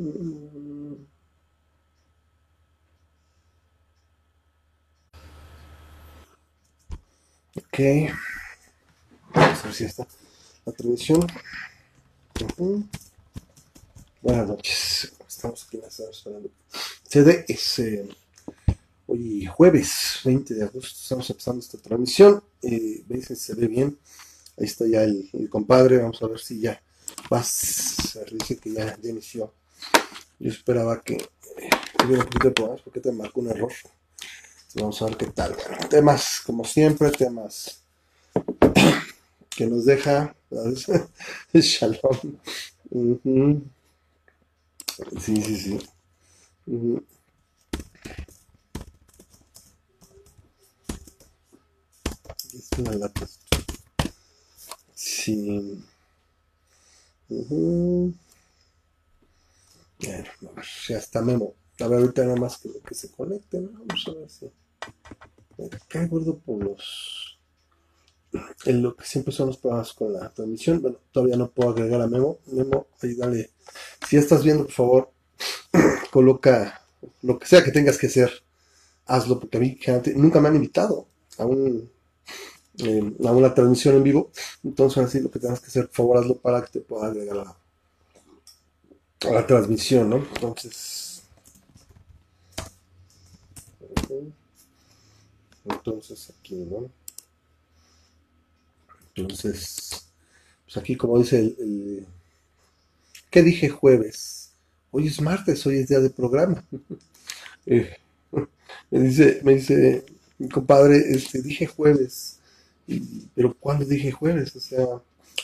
Ok. Vamos a ver si está la transmisión. Buenas noches. Estamos aquí en la sala esperando. CD es eh, hoy jueves 20 de agosto. Estamos empezando esta transmisión. Eh, veis que se ve bien. Ahí está ya el, compadre. Vamos a ver si ya vas. Dice que ya inició. Yo esperaba que tuviera un poquito de problemas porque te marcó un error. Entonces, vamos a ver qué tal. Bueno, temas, como siempre, temas que nos deja. Shalom. Ujú. Sí, sí, sí. Ujú. Aquí está la lata. Sí. Ujú. Ya está Memo. A ver, ahorita nada más que, que se conecten. Vamos a ver si. Qué gordo por los. En lo que siempre son los programas con la transmisión. Bueno, todavía no puedo agregar a Memo. Memo, ahí dale. Si ya estás viendo, por favor, coloca lo que sea que tengas que hacer. Hazlo, porque a mí nunca me han invitado eh, a una transmisión en vivo. Entonces, así lo que tengas que hacer, por favor, hazlo para que te pueda agregar a la, a la transmisión, ¿no? Entonces. Entonces aquí, ¿no? Entonces, pues aquí como dice el, el- ¿qué dije jueves? Hoy es martes, hoy es día de programa. Eh, me dice, me dice mi compadre, este, dije jueves, y- pero ¿cuándo dije jueves? O sea,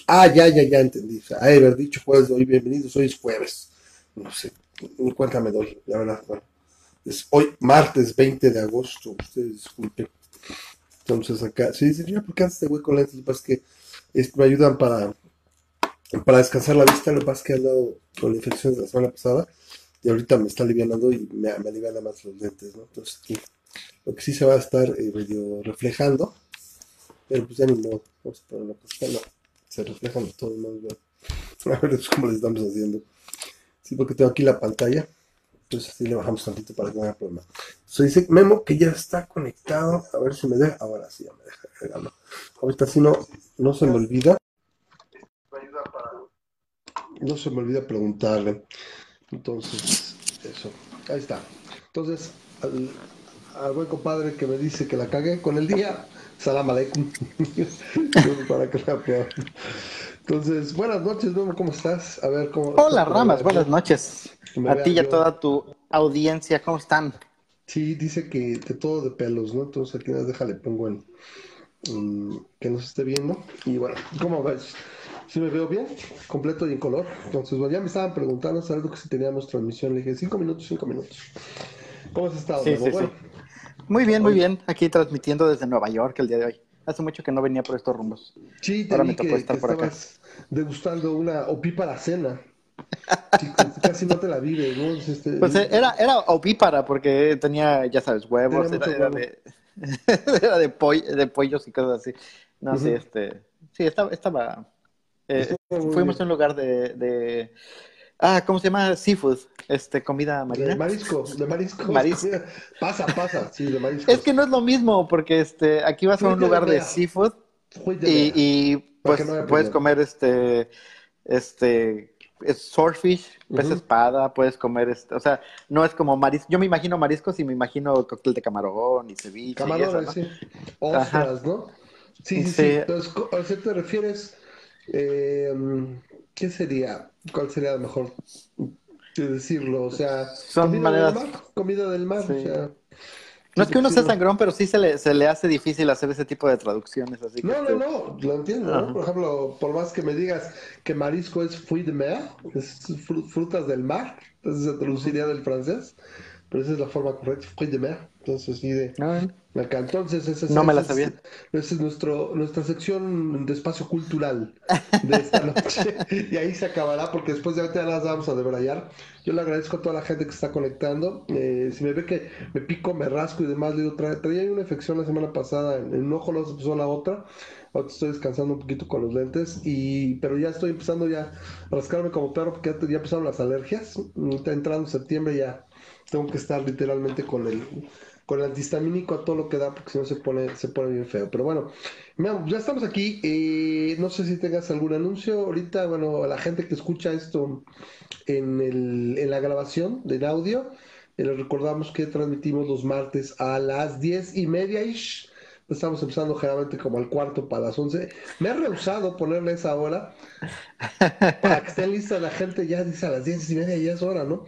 ah, ya, ya, ya entendí. O haber dicho jueves, hoy bienvenidos, hoy es jueves. No sé, ni cuenta me doy, la verdad. Bueno, es hoy martes 20 de agosto, ustedes disculpen. Entonces acá, sí, dice, ya, ¿por qué haces este güey con lentes? Lo que pasa es que me ayudan para, para descansar la vista. Lo que pasa es que he andado con la infección de la semana pasada y ahorita me está alivianando y me, me aliviana más los lentes, ¿no? Entonces aquí, lo que sí se va a estar eh, medio reflejando, pero pues ya ni modo. Vamos a poner una cosa, no, se reflejan todos modos. ¿no? A ver cómo le estamos haciendo. Sí, porque tengo aquí la pantalla. Entonces así le bajamos tantito para que no haya problema. Se dice Memo que ya está conectado. A ver si me deja. Ahora sí ya me deja agregarlo. Ahorita si no, no se me olvida. No se me olvida preguntarle. Entonces, eso. Ahí está. Entonces, al, al buen compadre que me dice que la cagué con el día. Salam aleikum. Entonces, buenas noches, Memo, ¿cómo estás? A ver cómo. Hola cómo Ramas, buenas noches. A ti y a toda tu audiencia, ¿cómo están? Sí, dice que de todo de pelos, ¿no? Entonces aquí nos deja, le pongo en, en que nos esté viendo. Y bueno, ¿cómo ves? Si me veo bien, completo y en color. Entonces, bueno, ya me estaban preguntando algo que si teníamos transmisión. Le dije, cinco minutos, cinco minutos. ¿Cómo has estado, Sí, sí, Bueno, sí. Muy bien, muy bien. Aquí transmitiendo desde Nueva York el día de hoy. Hace mucho que no venía por estos rumbos. sí, te Ahora me vi tocó que, que estar por acá. degustando una opípara cena. Sí, casi no te la vives, ¿no? Es Este, Pues era, era ovípara porque tenía, ya sabes, huevos, era, mucho era huevo. de, era de, poll- de pollos y cosas así. No, sí, este, sí, estaba, estaba, eh, fuimos a un lugar de, de, ah, ¿cómo se llama? Seafood, este, comida De marina. marisco, de Marisco. comida. Pasa, pasa, sí, de Es mariscos. que no es lo mismo, porque este, aquí vas a un de lugar de seafood de y, y no pues puedes comer este, este, es swordfish, pez espada, puedes comer este, o sea, no es como marisco. Yo me imagino mariscos y me imagino cóctel de camarón y ceviche y eso, Camarones, ¿no? sí. Ajá. Ostras, ¿no? Sí, sí, sí. Sí, Entonces, ¿a qué te refieres? Eh, ¿qué sería? ¿Cuál sería lo mejor de decirlo? O sea, son comida del maneras, mar, comida del mar, o sea, No es que uno sea sangrón, pero sí se le, se le hace difícil hacer ese tipo de traducciones, así que No, no, no, lo entiendo, ¿no? Por ejemplo, por más que me digas que marisco es fruit de mer, es fru- frutas del mar, entonces se traduciría del francés, pero esa es la forma correcta, fruit de mer. Entonces, sí, de, de Acá, entonces, esa es, No me la sabía. es, esa es nuestro, nuestra sección de espacio cultural de esta noche. Y ahí se acabará, porque después de ahorita ya las vamos a debrayar. Yo le agradezco a toda la gente que está conectando. Eh, si me ve que me pico, me rasco y demás, le digo, tra- traía una infección la semana pasada en, en un ojo, luego se puso la otra. Ahora estoy descansando un poquito con los lentes, y, pero ya estoy empezando ya a rascarme como perro porque ya, ya empezaron las alergias. Está entrando septiembre ya tengo que estar literalmente con el con el antihistamínico a todo lo que da porque si no se pone se pone bien feo. Pero bueno, ya estamos aquí. eh, no sé si tengas algún anuncio ahorita. Bueno, a la gente que escucha esto en el, en la grabación del audio, eh, les recordamos que transmitimos los martes a las diez y media ish. Estamos empezando generalmente como al cuarto para las once. Me he rehusado ponerle esa hora para que estén listas la gente. Ya dice a las diez y media, ya es hora, ¿no?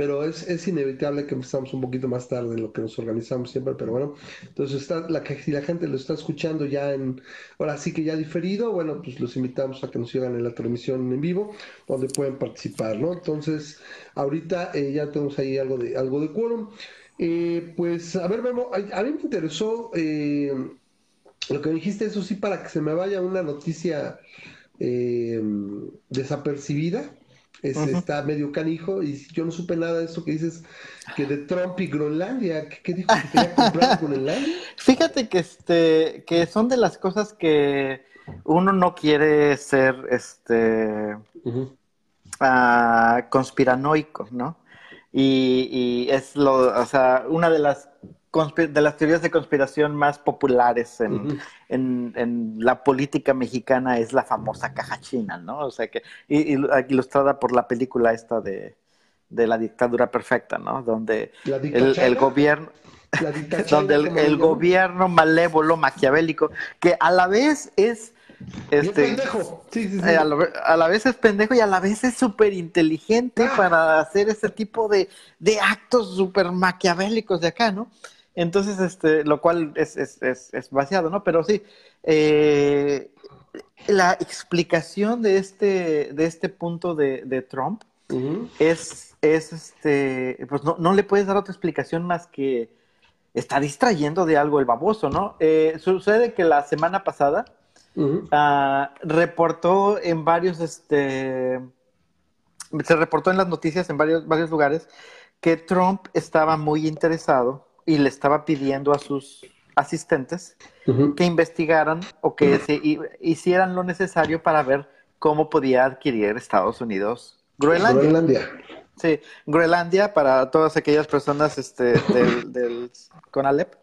Pero es, es inevitable que empezamos un poquito más tarde de lo que nos organizamos siempre. Pero bueno, entonces está, la, que- si la gente lo está escuchando ya en, ahora sí que ya diferido, bueno, pues los invitamos a que nos sigan en la transmisión en vivo, donde pueden participar, ¿no? Entonces, ahorita eh, ya tenemos ahí algo de, algo de quórum. Eh, pues, a ver, Memo, a, a mí me interesó eh, lo que dijiste, eso sí, para que se me vaya una noticia eh, desapercibida. Es. Está medio canijo y yo no supe nada de eso que dices que de Trump y Groenlandia. ¿Qué, qué dijo? ¿Que quería comprar Groenlandia? Fíjate que este, que son de las cosas que uno no quiere ser este ah, conspiranoico, ¿no? Y, y es lo, o sea, una de las de las teorías de conspiración más populares en, en, en la política mexicana es la famosa caja china, ¿no? O sea que, y, y ilustrada por la película esta de, de la dictadura perfecta, ¿no? Donde el, gobierno, la donde el, gobierno malévolo, maquiavélico, que a la vez es este, pendejo. Sí, sí, sí. eh, a, la, a la vez es pendejo y a la vez es súper inteligente Ah. para hacer ese tipo de, de actos súper maquiavélicos de acá, ¿no? Entonces, este, lo cual es, es, es, es vaciado, ¿no? Pero sí, eh, la explicación de este, de este punto de, de Trump es, es este, pues no, no le puedes dar otra explicación más que está distrayendo de algo el baboso, ¿no? Eh, sucede que la semana pasada ah, reportó en varios, este, se reportó en las noticias en varios, varios lugares que Trump estaba muy interesado y le estaba pidiendo a sus asistentes que investigaran o que se hi- hicieran lo necesario para ver cómo podía adquirir Estados Unidos Groenlandia. Groenlandia. Sí, Groenlandia, para todas aquellas personas este, del, del CONALEP,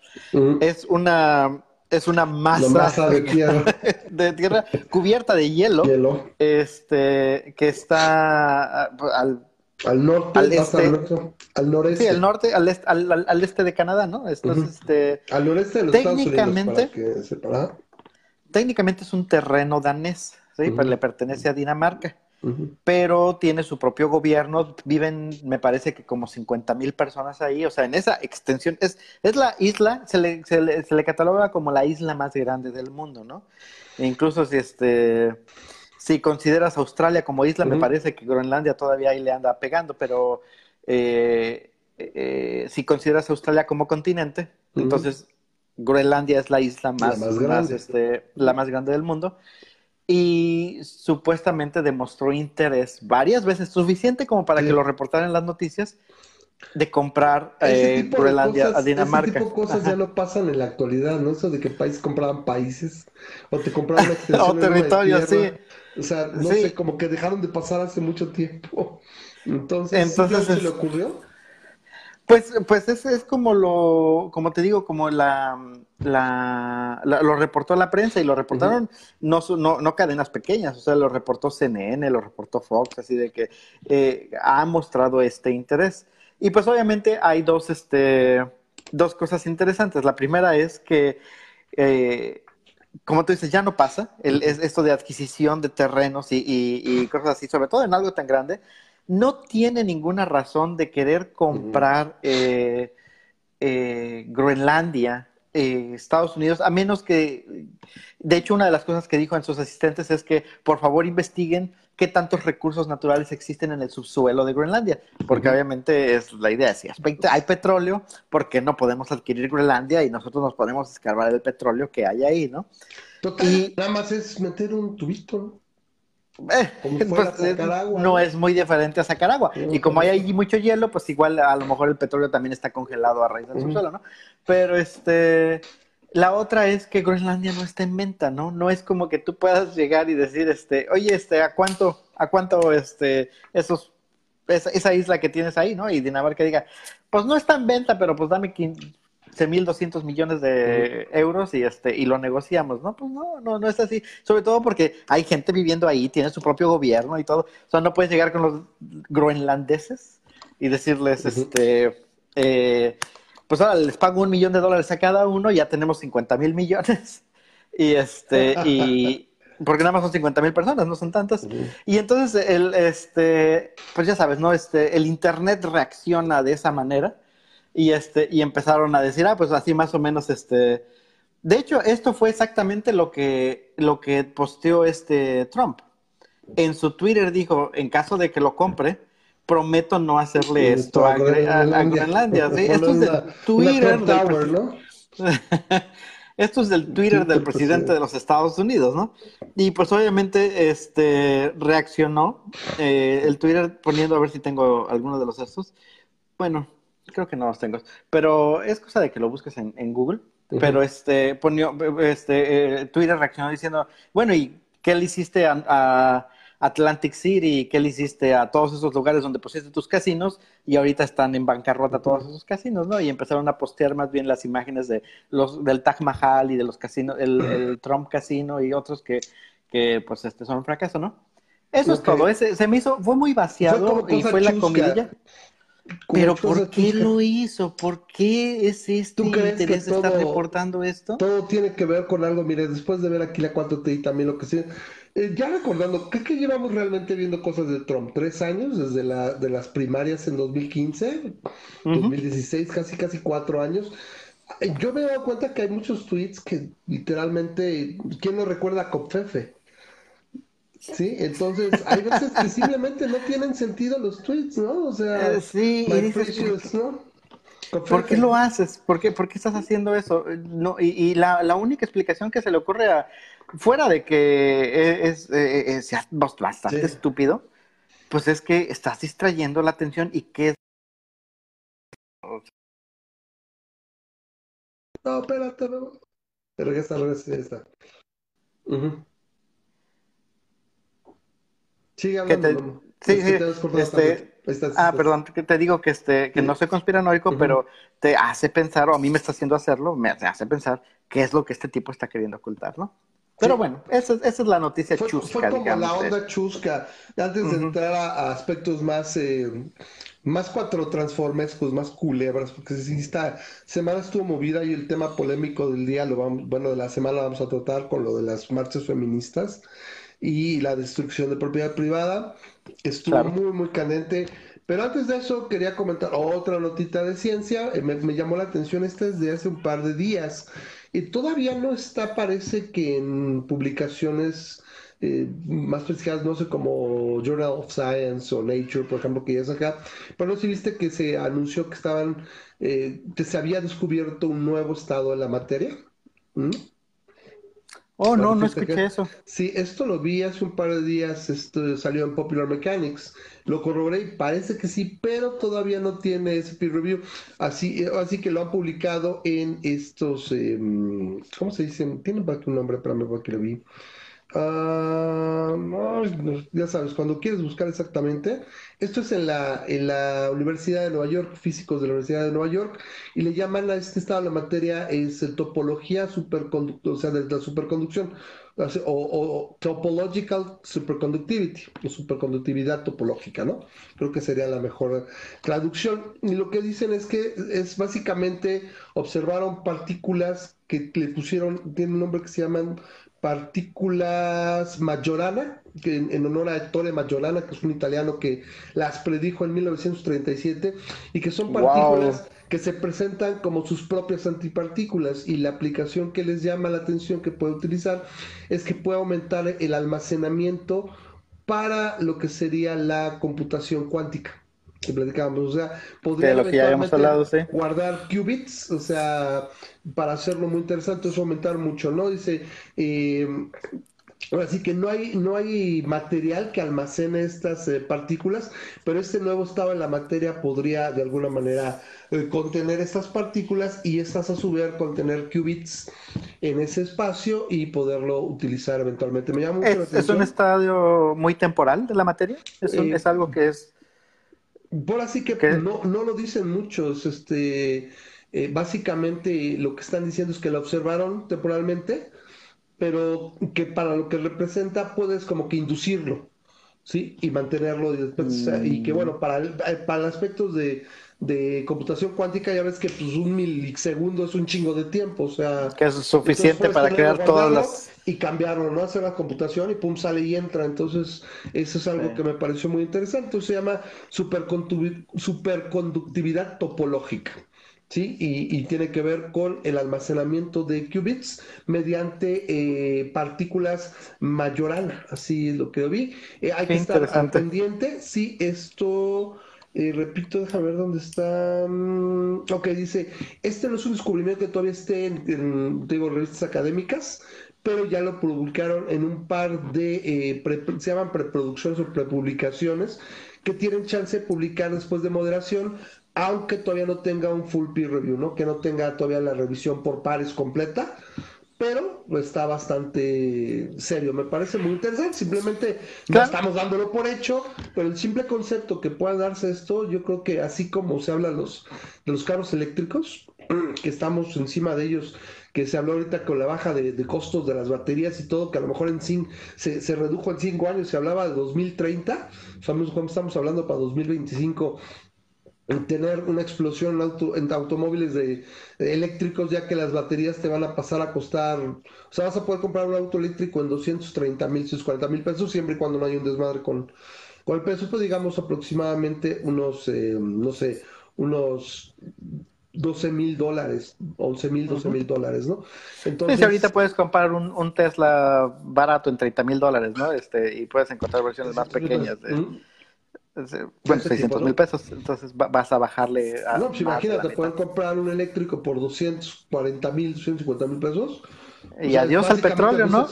es una, es una masa, masa de tierra, de tierra cubierta de hielo, hielo. este, que está al, Al norte, Al este. norte, al noreste. sí, al norte, al, est- al, al- al este de Canadá, ¿no? Entonces, este, Al noreste de los Estados Unidos, Técnicamente- para que técnicamente es un terreno danés, ¿sí? Pero le pertenece a Dinamarca. Pero tiene su propio gobierno, viven, me parece que como 50 mil personas ahí, o sea, en esa extensión, es, es la isla, se le, se, le, se le cataloga como la isla más grande del mundo, ¿no? E incluso si este, si consideras Australia como isla, me parece que Groenlandia todavía ahí le anda pegando, pero eh, eh, si consideras Australia como continente, entonces Groenlandia es la isla más, más más, grande. este, la más grande del mundo y supuestamente demostró interés varias veces, suficiente como para Sí. que lo reportaran en las noticias, de comprar eh, Groenlandia a Dinamarca. ese tipo de cosas Ajá. ya no pasan en la actualidad, ¿no? Eso de que países compraban países o te compraban una extensión O enorme de territorio, tierra. O sea, no Sí. sé, como que dejaron de pasar hace mucho tiempo. Entonces, ¿sí Entonces se es- le ocurrió? Pues, pues ese es como lo, como te digo, como la, la, la- lo reportó la prensa y lo reportaron no, su- no, no cadenas pequeñas, o sea, lo reportó CNN, lo reportó Fox, así de que eh, ha mostrado este interés. Y pues obviamente hay dos, este, dos cosas interesantes. La primera es que, eh, como tú dices, ya no pasa el, es, esto de adquisición de terrenos y, y- y cosas así, sobre todo en algo tan grande. No tiene ninguna razón de querer comprar eh, eh, Groenlandia eh, Estados Unidos, a menos que, de hecho, una de las cosas que dijo en sus asistentes es que por favor investiguen qué tantos recursos naturales existen en el subsuelo de Groenlandia, porque obviamente es la idea, si hay petróleo, ¿por qué no podemos adquirir Groenlandia y nosotros nos podemos escarbar el petróleo que hay ahí, ¿no? Total, y, nada más es meter un tubito, ¿no? Eh, pues, no es muy diferente a sacar agua. y como hay ahí mucho hielo, pues igual a lo mejor el petróleo también está congelado a raíz del subsuelo, ¿no? Pero este, la otra es que Groenlandia no está en venta, ¿no? No es como que tú puedas llegar y decir, este, oye, este, ¿a cuánto, a cuánto, este, esos, esa, isla que tienes ahí, ¿no? Y Dinamarca diga, pues no está en venta, pero pues dame 15.200 millones de euros y este y lo negociamos, ¿no? Pues no, no, no es así. Sobre todo porque hay gente viviendo ahí, tiene su propio gobierno y todo. O sea, no puedes llegar con los groenlandeses y decirles, este, eh, pues ahora les pago un millón de dólares a cada uno, ya tenemos 50 mil millones. Y este, y porque nada más son 50 mil personas, no son tantas. Y entonces, el, este, pues ya sabes, ¿no? Este, el Internet reacciona de esa manera y, este, y empezaron a decir, ah, pues así más o menos, este... De hecho, esto fue exactamente lo que, lo que posteó este Trump. En su Twitter dijo, en caso de que lo compre, prometo no hacerle esto a, Groenlandia. Esto es del Twitter. Del, ¿no? esto es del Twitter del presidente de los Estados Unidos, ¿no? Y pues obviamente este reaccionó eh, el Twitter poniendo a ver si tengo alguno de los estos. Bueno, creo que no los tengo, pero es cosa de que lo busques en, Google. Pero este ponió, este eh, Twitter reaccionó diciendo, bueno, ¿y qué le hiciste a Atlantic City, ¿qué le hiciste a todos esos lugares donde pusiste tus casinos? Y ahorita están en bancarrota todos esos casinos, ¿no? Y empezaron a postear más bien las imágenes de los del Taj Mahal y de los casinos, el, Trump Casino y otros que, que pues este son un fracaso, ¿no? Eso es todo, Ese, se me hizo, fue muy vaciado y fue la comidilla. Pero ¿por qué lo hizo? ¿Por qué es este interés de estar reportando esto? Todo tiene que ver con algo, mire, después de ver aquí la 4T y también lo que sí, eh, ya recordando, ¿qué que llevamos realmente viendo cosas de Trump? ¿Tres años desde la, de las primarias en 2015? 2016, casi casi cuatro años. Eh, yo me he dado cuenta que hay muchos tweets que literalmente, ¿quién no recuerda a Copfefe? Sí, entonces hay veces que simplemente no tienen sentido los tweets, ¿no? O sea, eh, sí, y dices, ¿no? ¿Por qué lo haces? ¿Por qué, por qué estás haciendo eso? No, y, y la, la, única explicación que se le ocurre a, fuera de que es, es, bastante estúpido, pues es que estás distrayendo la atención y que No, espérate, no. Pero ya está, ya está. Sigue hablando. sí, sí, este, ah, perdón, que te digo que este, que no soy conspiranoico, pero te hace pensar, o a mí me está haciendo hacerlo, me hace pensar qué es lo que este tipo está queriendo ocultar, ¿no? Pero bueno, esa, esa, es la noticia chusca. Fue como la onda chusca. Antes de entrar a, aspectos más, eh, más cuatro transformescos, más culebras, porque si esta semana estuvo movida y el tema polémico del día, lo vamos, bueno, de la semana vamos a tratar con lo de las marchas feministas y la destrucción de propiedad privada. Estuvo muy, muy candente. Pero antes de eso, quería comentar otra notita de ciencia. Eh, me, me llamó la atención, esta es de hace un par de días. Y todavía no está, parece que en publicaciones eh, más prestigiadas, no sé, como Journal of Science o Nature, por ejemplo, que ya es acá, pero no sé si viste que se anunció que estaban, eh, que se había descubierto un nuevo estado de la materia. ¿Mm? Oh, no, no escuché eso. Sí, esto lo vi hace un par de días, esto salió en Popular Mechanics. Lo corroboré y parece que sí, pero todavía no tiene ese peer review. Así, así que lo han publicado en estos, em, ¿cómo se dice? Tiene un nombre, pero me voy que lo vi. Ah, ya sabes, cuando quieres buscar exactamente, esto es en la, en la Universidad de Nueva York, físicos de la Universidad de Nueva York, y le llaman a este estado de la materia es topología superconductora, o sea, de la superconducción, o, o, topological superconductivity, o superconductividad topológica, ¿no? Creo que sería la mejor traducción. Y lo que dicen es que es básicamente observaron partículas que le pusieron, tiene un nombre que se llaman partículas Majorana, que en, honor a Ettore Majorana, que es un italiano que las predijo en 1937, y que son partículas que se presentan como sus propias antipartículas y la aplicación que les llama la atención que puede utilizar es que puede aumentar el almacenamiento para lo que sería la computación cuántica que platicábamos, o sea, podría guardar qubits, o sea, para hacerlo muy interesante, eso aumentar mucho, ¿no? Dice, eh, Ahora sí que no hay, no hay material que almacene estas eh, partículas, pero este nuevo estado en la materia podría de alguna manera eh, contener estas partículas y estas a su vez contener qubits en ese espacio y poderlo utilizar eventualmente. Me llama mucho ¿Es, un estadio muy temporal de la materia? ¿Es, eh, es algo que es...? Por así que no, no lo dicen muchos. Este, básicamente lo que están diciendo es que lo observaron temporalmente pero que para lo que representa puedes como que inducirlo, ¿sí? Y mantenerlo y, que bueno, para, para aspectos de, de computación cuántica ya ves que pues un milisegundo es un chingo de tiempo, o sea... Que es suficiente para crear todas las... Y cambiarlo, ¿no? Hacer la computación y pum, sale y entra. Entonces, eso es algo que me pareció muy interesante. Se llama superconductividad topológica. ¿sí? Y, tiene que ver con el almacenamiento de qubits mediante eh, partículas Majorana, así es lo que vi. Eh, hay que estar al pendiente si esto... Eh, repito, déjame ver dónde está. Mm, ok, dice, este no es un descubrimiento que todavía esté en, digo, revistas académicas, pero ya lo publicaron en un par de, se llaman preproducciones o prepublicaciones, que tienen chance de publicar después de moderación aunque todavía no tenga un full peer review, ¿no? Que no tenga todavía la revisión por pares completa, pero está bastante serio. Me parece muy interesante. Simplemente no estamos dándolo por hecho, pero el simple concepto que pueda darse esto, yo creo que así como se habla los, de los carros eléctricos, que estamos encima de ellos, que se habló ahorita con la baja de, costos de las baterías y todo, que a lo mejor en cinco, se, redujo en cinco años, se hablaba de 2030, sabemos estamos hablando para 2025 tener una explosión en, automóviles de, eléctricos, ya que las baterías te van a pasar a costar, o sea, vas a poder comprar un auto eléctrico en 230 mil, 140 mil pesos, siempre y cuando no haya un desmadre con, con el peso, pues digamos aproximadamente unos, eh, no sé, unos 12 mil dólares, 11 mil, 12 mil dólares, ¿no? Entonces, ahorita puedes comprar un, Tesla barato en 30 mil dólares, ¿no? Este, y puedes encontrar versiones más pequeñas. De... Bueno, 600 mil pesos, entonces vas a bajarle a. No, pues imagínate, pueden comprar un eléctrico por 240 mil, 250 mil pesos. Y adiós al petróleo, ¿no?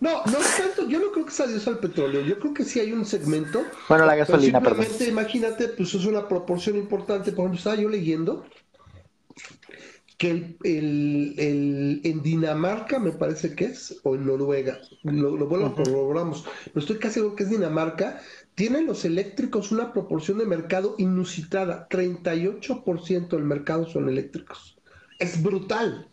No, no tanto, yo no creo que sea adiós al petróleo, yo creo que sí hay un segmento. Bueno, la gasolina, perdón. imagínate, pues es una proporción importante. Por ejemplo, estaba yo leyendo que el, el, en Dinamarca, me parece que es, o en Noruega, lo, lo bueno, corroboramos, pero estoy casi seguro que es Dinamarca, tienen los eléctricos una proporción de mercado inusitada, 38% del mercado son eléctricos. Es brutal.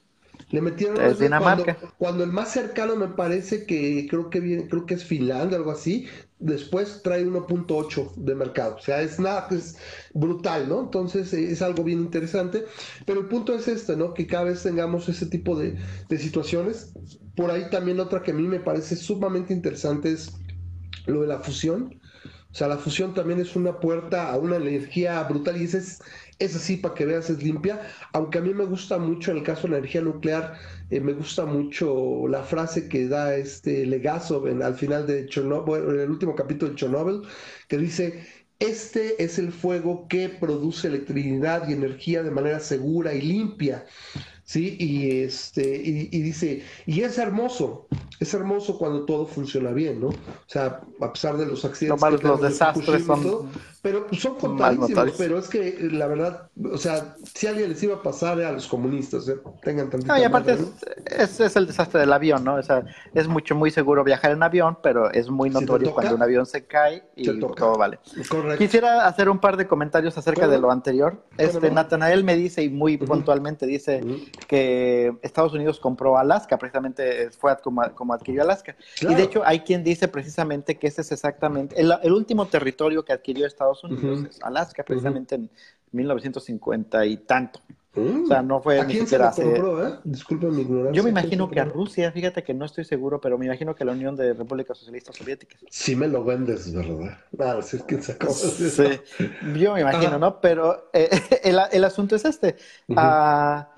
Le metieron es Dinamarca. Cuando, el más cercano me parece que creo que viene, creo que es Finlandia, algo así, después trae 1.8 de mercado. O sea, es nada, es brutal, ¿no? Entonces es algo bien interesante. Pero el punto es este, ¿no? Que cada vez tengamos ese tipo de, de situaciones. Por ahí también otra que a mí me parece sumamente interesante es lo de la fusión. O sea, la fusión también es una puerta a una energía brutal y esa es, es así para que veas, es limpia. Aunque a mí me gusta mucho en el caso de la energía nuclear, eh, me gusta mucho la frase que da este Legasov en, al final de Chernobyl, en el último capítulo de Chernobyl, que dice, este es el fuego que produce electricidad y energía de manera segura y limpia. ¿sí? Y, este, y, dice, y es hermoso, es hermoso cuando todo funciona bien, ¿no? O sea, a pesar de los accidentes. los desastres son. pero pues, son contadísimos, pero es que la verdad, o sea, si alguien les iba a pasar a los comunistas, ¿eh? tengan tantito. No, y aparte es, es, el desastre del avión, ¿no? O sea, es mucho, muy seguro viajar en avión, pero es muy notorio cuando un avión se cae y todo vale. Correcto. Quisiera hacer un par de comentarios acerca de lo anterior. Este, Natanael me dice, y muy puntualmente dice, que Estados Unidos compró Alaska, precisamente fue como, como adquirió Alaska. Y de hecho hay quien dice precisamente que ese es exactamente el, último territorio que adquirió Estados Unidos, es Alaska, precisamente en 1950 y tanto. O sea, no fue ¿A ni siquiera hace... compró, eh? Disculpa mi ignorancia. Yo me ¿A quién imagino que a? Rusia, fíjate que no estoy seguro, pero me imagino que la Unión de Repúblicas Socialistas Soviéticas. Sí me lo vendes, ¿verdad? No, si es que sacó Sí, yo me imagino, Ajá. ¿no? Pero eh, el, el asunto es este. Ah,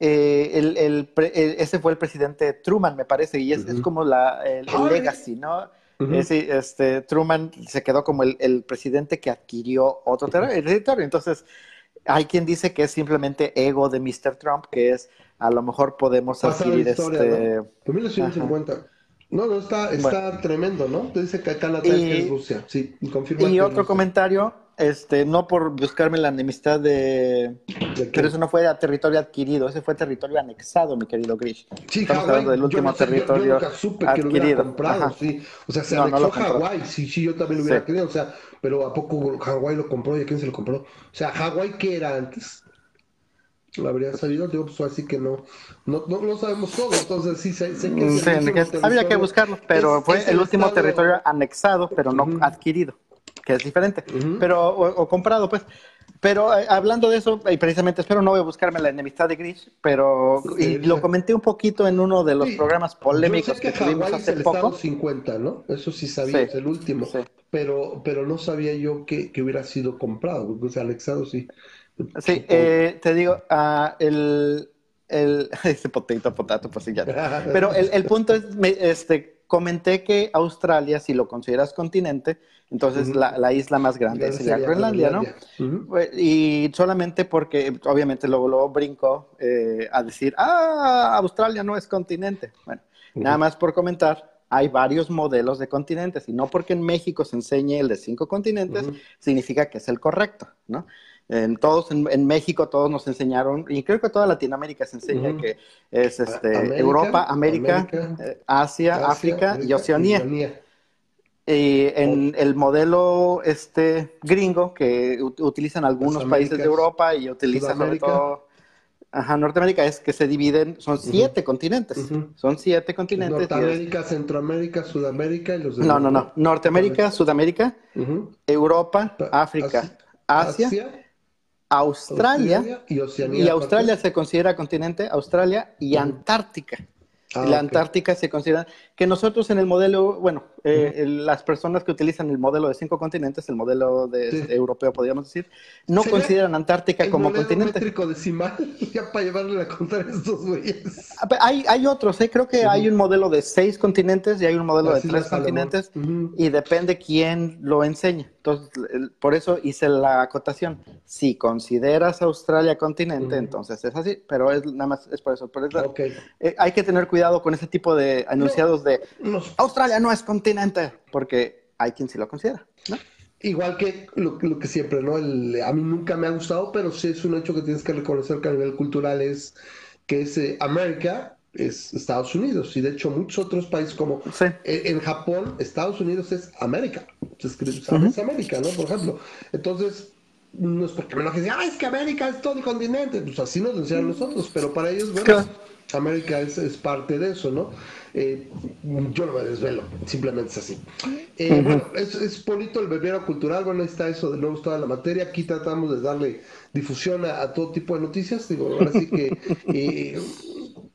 eh, el, el pre- el- ese fue el presidente Truman, me parece, y es, es Ujú. como la, el, legacy, ¿no? Ujú. Eh, sí, este, Truman se quedó como el, el presidente que adquirió otro ter- territorio. Entonces, hay quien dice que es simplemente ego de Mr. Trump, que es a lo mejor podemos Pasar adquirir historia, este. ¿no? En 1950. No, no, está, está tremendo, ¿no? Te dice que acá la Y- es Rusia. Sí, confirma Y es otro Rusia. comentario, este, no por buscarme la enemistad de. ¿De? Pero eso no fue a territorio adquirido, ese fue territorio anexado, mi querido Grish. Sí, Estamos Hawái, hablando del yo último no sé, yo- territorio Yo, nunca supe que lo adquirido. comprado, Ajá. sí. O sea, se No, no anexó lo compró. Hawái, sí, sí, yo también lo hubiera Sí. querido, o sea, pero ¿a poco Hawái lo compró y a quién se lo compró? O sea, Hawái, ¿qué era antes? Lo habría sabido, digo, pues así que no, no, no, no sabemos todo, entonces sí sé, sé que Mm, sí, el último que habría que buscarlo, pero Es- fue es el último estado- territorio anexado, pero no Ujú. adquirido, que es diferente, pero o, o comprado, pues. Pero eh, hablando de eso, y precisamente espero no voy a buscarme la enemistad de Grish, pero y lo comenté un poquito en uno de los Sí, programas polémicos Yo sé que, que tuvimos hace el poco. estado 50, ¿no? Eso sí sabía, Sí. es el último. Sí. Pero, pero no sabía yo que, que hubiera sido comprado, porque o sea, anexado sí. Sí, eh, te digo, ah, el, el, ese potato, potato, pues sí, ya. Pero el, el punto es, me- este, comenté que Australia, si lo consideras continente, entonces la, la isla más grande sería sería Groenlandia, ¿no? Eh, Y solamente porque, obviamente, luego, luego brincó eh, a decir, ah, Australia no es continente. Bueno, nada más por comentar, hay varios modelos de continentes y no porque en México se enseñe el de cinco continentes, significa que es el correcto, ¿no? En todos, en, en México todos nos enseñaron, y creo que toda Latinoamérica se enseña que es este, América, Europa, América, América, eh, Asia, Asia, África y Oceanía. Oceanía. Y en el modelo este gringo que ut- utilizan algunos países de Europa y utilizan sobre todo ajá, Norteamérica es que se dividen, son siete continentes, son siete continentes. es- Norteamérica, Centroamérica, Sudamérica y los de no, no, no, Norteamérica, Sudamérica. Europa, Pa- África, Asia, Australia, y Oceanía. y Australia se considera continente, Australia y Ujú. Antártica. Ah, la. Antártica se considera que nosotros en el modelo, bueno, eh, las personas que utilizan el modelo de cinco continentes, el modelo de, Sí. europeo, podríamos decir, no ¿Sería consideran Antártica El como continente. decimal, ya para llevarle a contar a estos güeyes. Ah, Hay, hay otros, ¿eh? creo que hay un modelo de seis continentes y hay un modelo Las de tres continentes y depende quién lo enseñe. Entonces, por eso hice la acotación. Si consideras Australia continente, entonces es así, pero es nada más es por eso. Por eso Ok. eh, hay que tener cuidado con ese tipo de anunciados de Nos- Australia no es continente, porque hay quien sí lo considera, ¿no? Igual que lo, lo que siempre, ¿no? El- a mí nunca me ha gustado, pero sí es un hecho que tienes que reconocer que a nivel cultural es que es eh, América, es Estados Unidos, y de hecho muchos otros países como Sí. en Japón, Estados Unidos es América, se escribe, América, ¿no? Por ejemplo. Entonces, no es porque me enoje decir, ah, es que América es todo el continente, pues así nos lo enseñan nosotros, pero para ellos, bueno, Claro. América es, es parte de eso, ¿no? Eh, yo no me desvelo, simplemente es así. Eh, Bueno, es, es bonito el bebero cultural, bueno, ahí está eso de nuevo toda la materia, aquí tratamos de darle difusión a, a todo tipo de noticias, digo, ahora sí que eh,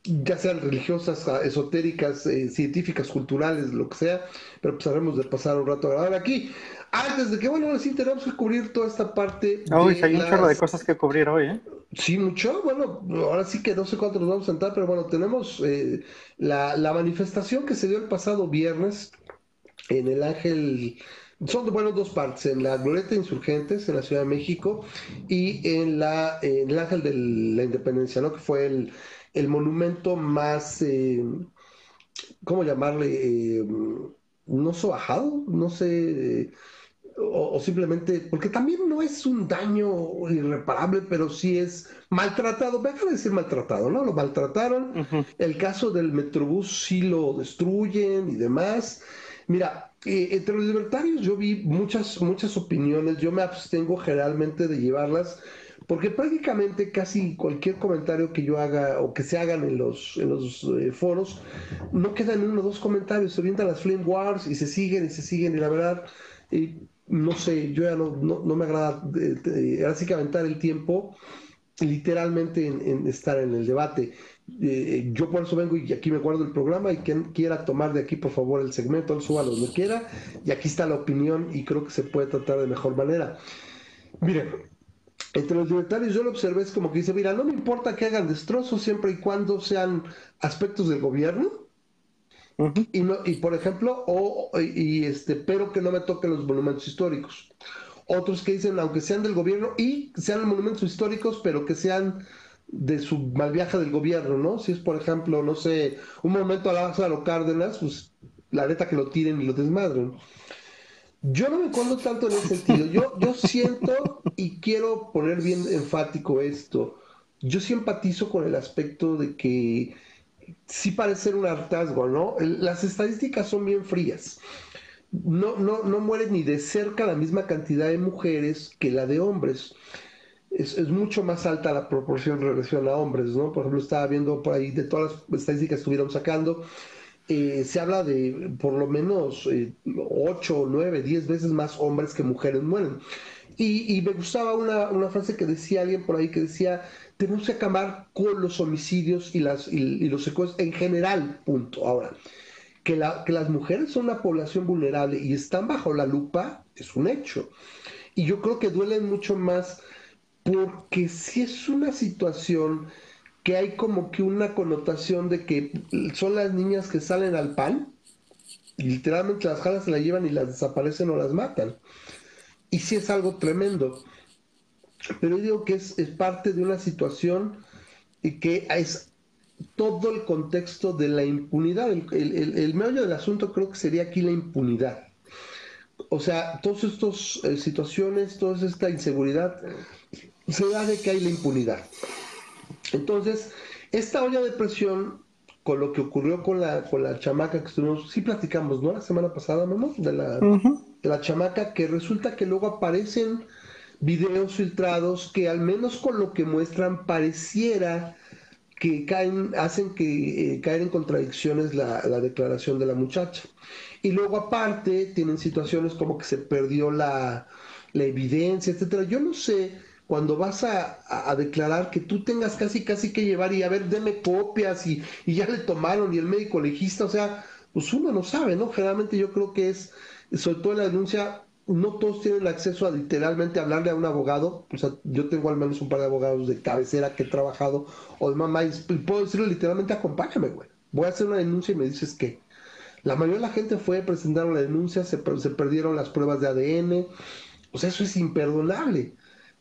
ya sean religiosas, a- esotéricas, eh, científicas, culturales, lo que sea, pero pues haremos de pasar un rato agradable aquí. Antes de que, bueno, ahora sí tenemos que cubrir toda esta parte Uy, hay un las- chorro de cosas que cubrir hoy, ¿eh? Sí, mucho. Bueno, ahora sí que no sé cuánto nos vamos a sentar, pero bueno, tenemos eh, la, la manifestación que se dio el pasado viernes en el Ángel. Son bueno, dos partes, en la Glorieta Insurgentes en la Ciudad de México y en la en el Ángel de la Independencia, ¿no? Que fue el, el monumento más, eh, ¿cómo llamarle? Eh, no sobajado, no sé, o, o simplemente, porque también no es un daño irreparable, pero sí es maltratado, me de decir maltratado, ¿no? Lo maltrataron, el caso del Metrobús sí lo destruyen y demás. Mira, eh, entre los libertarios yo vi muchas, muchas opiniones, yo me abstengo generalmente de llevarlas, porque prácticamente casi cualquier comentario que yo haga o que se hagan en los, en los eh, foros, no quedan uno o dos comentarios, se orientan las Flame Wars y se siguen y se siguen, y la verdad, eh, no sé, yo ya no, no, no me agrada, eh, eh, ahora sí que aventar el tiempo literalmente en, estar en el debate. Eh, yo por eso vengo y aquí me guardo el programa y quien quiera tomar de aquí por favor el segmento, suba donde quiera y aquí está la opinión y creo que se puede tratar de mejor manera. Miren, entre los libertarios yo lo observé es como que dice, mira, no me importa que hagan destrozos siempre y cuando sean aspectos del gobierno. y, no, y por ejemplo, o, y este, pero que no me toquen los monumentos históricos. Otros que dicen, aunque sean del gobierno y sean monumentos históricos, pero que sean de su mal viaje del gobierno, ¿no? Si es, por ejemplo, no sé, un monumento a Lázaro Cárdenas, pues la neta que lo tiren y lo desmadren. Yo no me acuerdo tanto en ese sentido. Yo, yo siento y quiero poner bien enfático esto. Yo sí empatizo con el aspecto de que sí parece un hartazgo, ¿no? Las estadísticas son bien frías. No, no, no muere ni de cerca la misma cantidad de mujeres que la de hombres. Es, es, mucho más alta la proporción en relación a hombres, ¿no? Por ejemplo, estaba viendo por ahí de todas las estadísticas que estuvieron sacando, eh, se habla de por lo menos eh, 8, 9, 10 veces más hombres que mujeres mueren. Y, me gustaba una, frase que decía alguien por ahí que decía, tenemos que acabar con los homicidios y, las, y, los secuestros en general, punto. Ahora, que, la, que las mujeres son una población vulnerable y están bajo la lupa es un hecho. Y yo creo que duelen mucho más porque si es una situación que hay como que una connotación de que son las niñas que salen al pan y literalmente las jalas se las llevan y las desaparecen o las matan. Y sí es algo tremendo. Pero yo digo que es, parte de una situación y que es todo el contexto de la impunidad. El, el, meollo del asunto creo que sería aquí la impunidad. O sea, todas estas eh, situaciones, toda esta inseguridad, se da de que hay la impunidad. Entonces, esta olla de presión, con lo que ocurrió con la, con la chamaca que estuvimos, sí platicamos, ¿no? La semana pasada, ¿no? De la, de la chamaca, que resulta que luego aparecen videos filtrados que al menos con lo que muestran pareciera que caen, hacen que eh, caer en contradicciones la, la, declaración de la muchacha. Y luego aparte tienen situaciones como que se perdió la, la evidencia, etcétera. Yo no sé cuando vas a, declarar que tú tengas casi casi que llevar y a ver, deme copias y, ya le tomaron y el médico legista, o sea, pues uno no sabe, ¿no? Generalmente yo creo que es, sobre todo en la denuncia, no todos tienen acceso a literalmente hablarle a un abogado, o sea, yo tengo al menos un par de abogados de cabecera que he trabajado, o de mamá, y puedo decirle literalmente, acompáñame, güey, voy a hacer una denuncia y me dices que la mayoría de la gente fue, presentaron la denuncia, se, se perdieron las pruebas de ADN, o sea, eso es imperdonable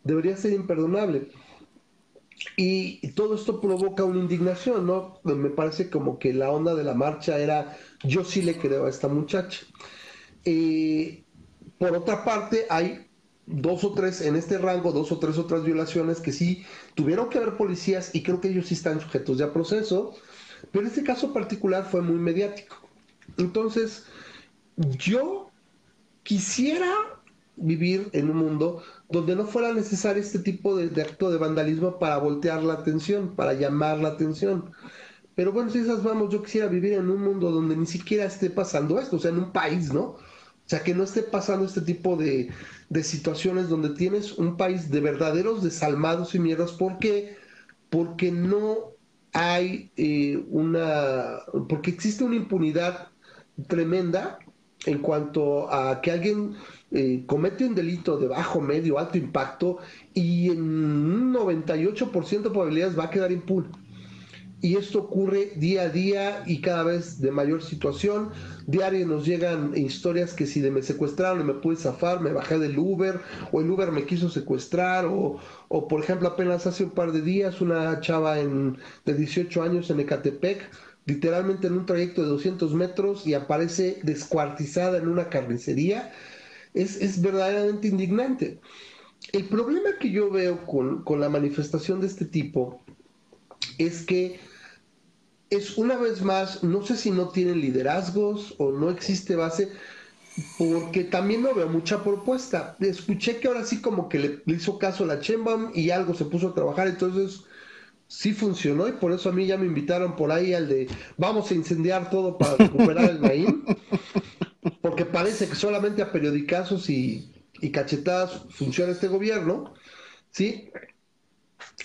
debería ser imperdonable. Y, todo esto provoca una indignación, ¿no? Me parece como que la onda de la marcha era, yo sí le creo a esta muchacha. Eh, por otra parte, hay dos o tres en este rango, dos o tres otras violaciones que sí tuvieron que haber policías y creo que ellos sí están sujetos ya a proceso, pero este caso particular fue muy mediático. Entonces, yo quisiera vivir en un mundo donde no fuera necesario este tipo de, acto de vandalismo para voltear la atención, para llamar la atención. Pero bueno, si esas vamos, yo quisiera vivir en un mundo donde ni siquiera esté pasando esto, o sea, en un país, ¿no? O sea, que no esté pasando este tipo de, situaciones donde tienes un país de verdaderos desalmados y mierdas. ¿Por qué? Porque no hay eh, una, porque existe una impunidad tremenda en cuanto a que alguien eh, comete un delito de bajo, medio, alto impacto y en un 98% de probabilidades va a quedar impune. Y esto ocurre día a día y cada vez de mayor situación. Diario nos llegan historias que si me secuestraron y me pude zafar, me bajé del Uber, o el Uber me quiso secuestrar, o, o por ejemplo apenas hace un par de días una chava en, de 18 años en Ecatepec, literalmente en un trayecto de 200 metros y aparece descuartizada en una carnicería es, verdaderamente indignante. El problema que yo veo con, con la manifestación de este tipo es que es una vez más, no sé si no tienen liderazgos o no existe base, porque también no veo mucha propuesta. Escuché que ahora sí como que le, hizo caso la Chembam y algo se puso a trabajar, entonces sí funcionó y por eso a mí ya me invitaron por ahí al de vamos a incendiar todo para recuperar el maíz porque parece que solamente a periodicazos y, cachetadas funciona este gobierno, ¿sí?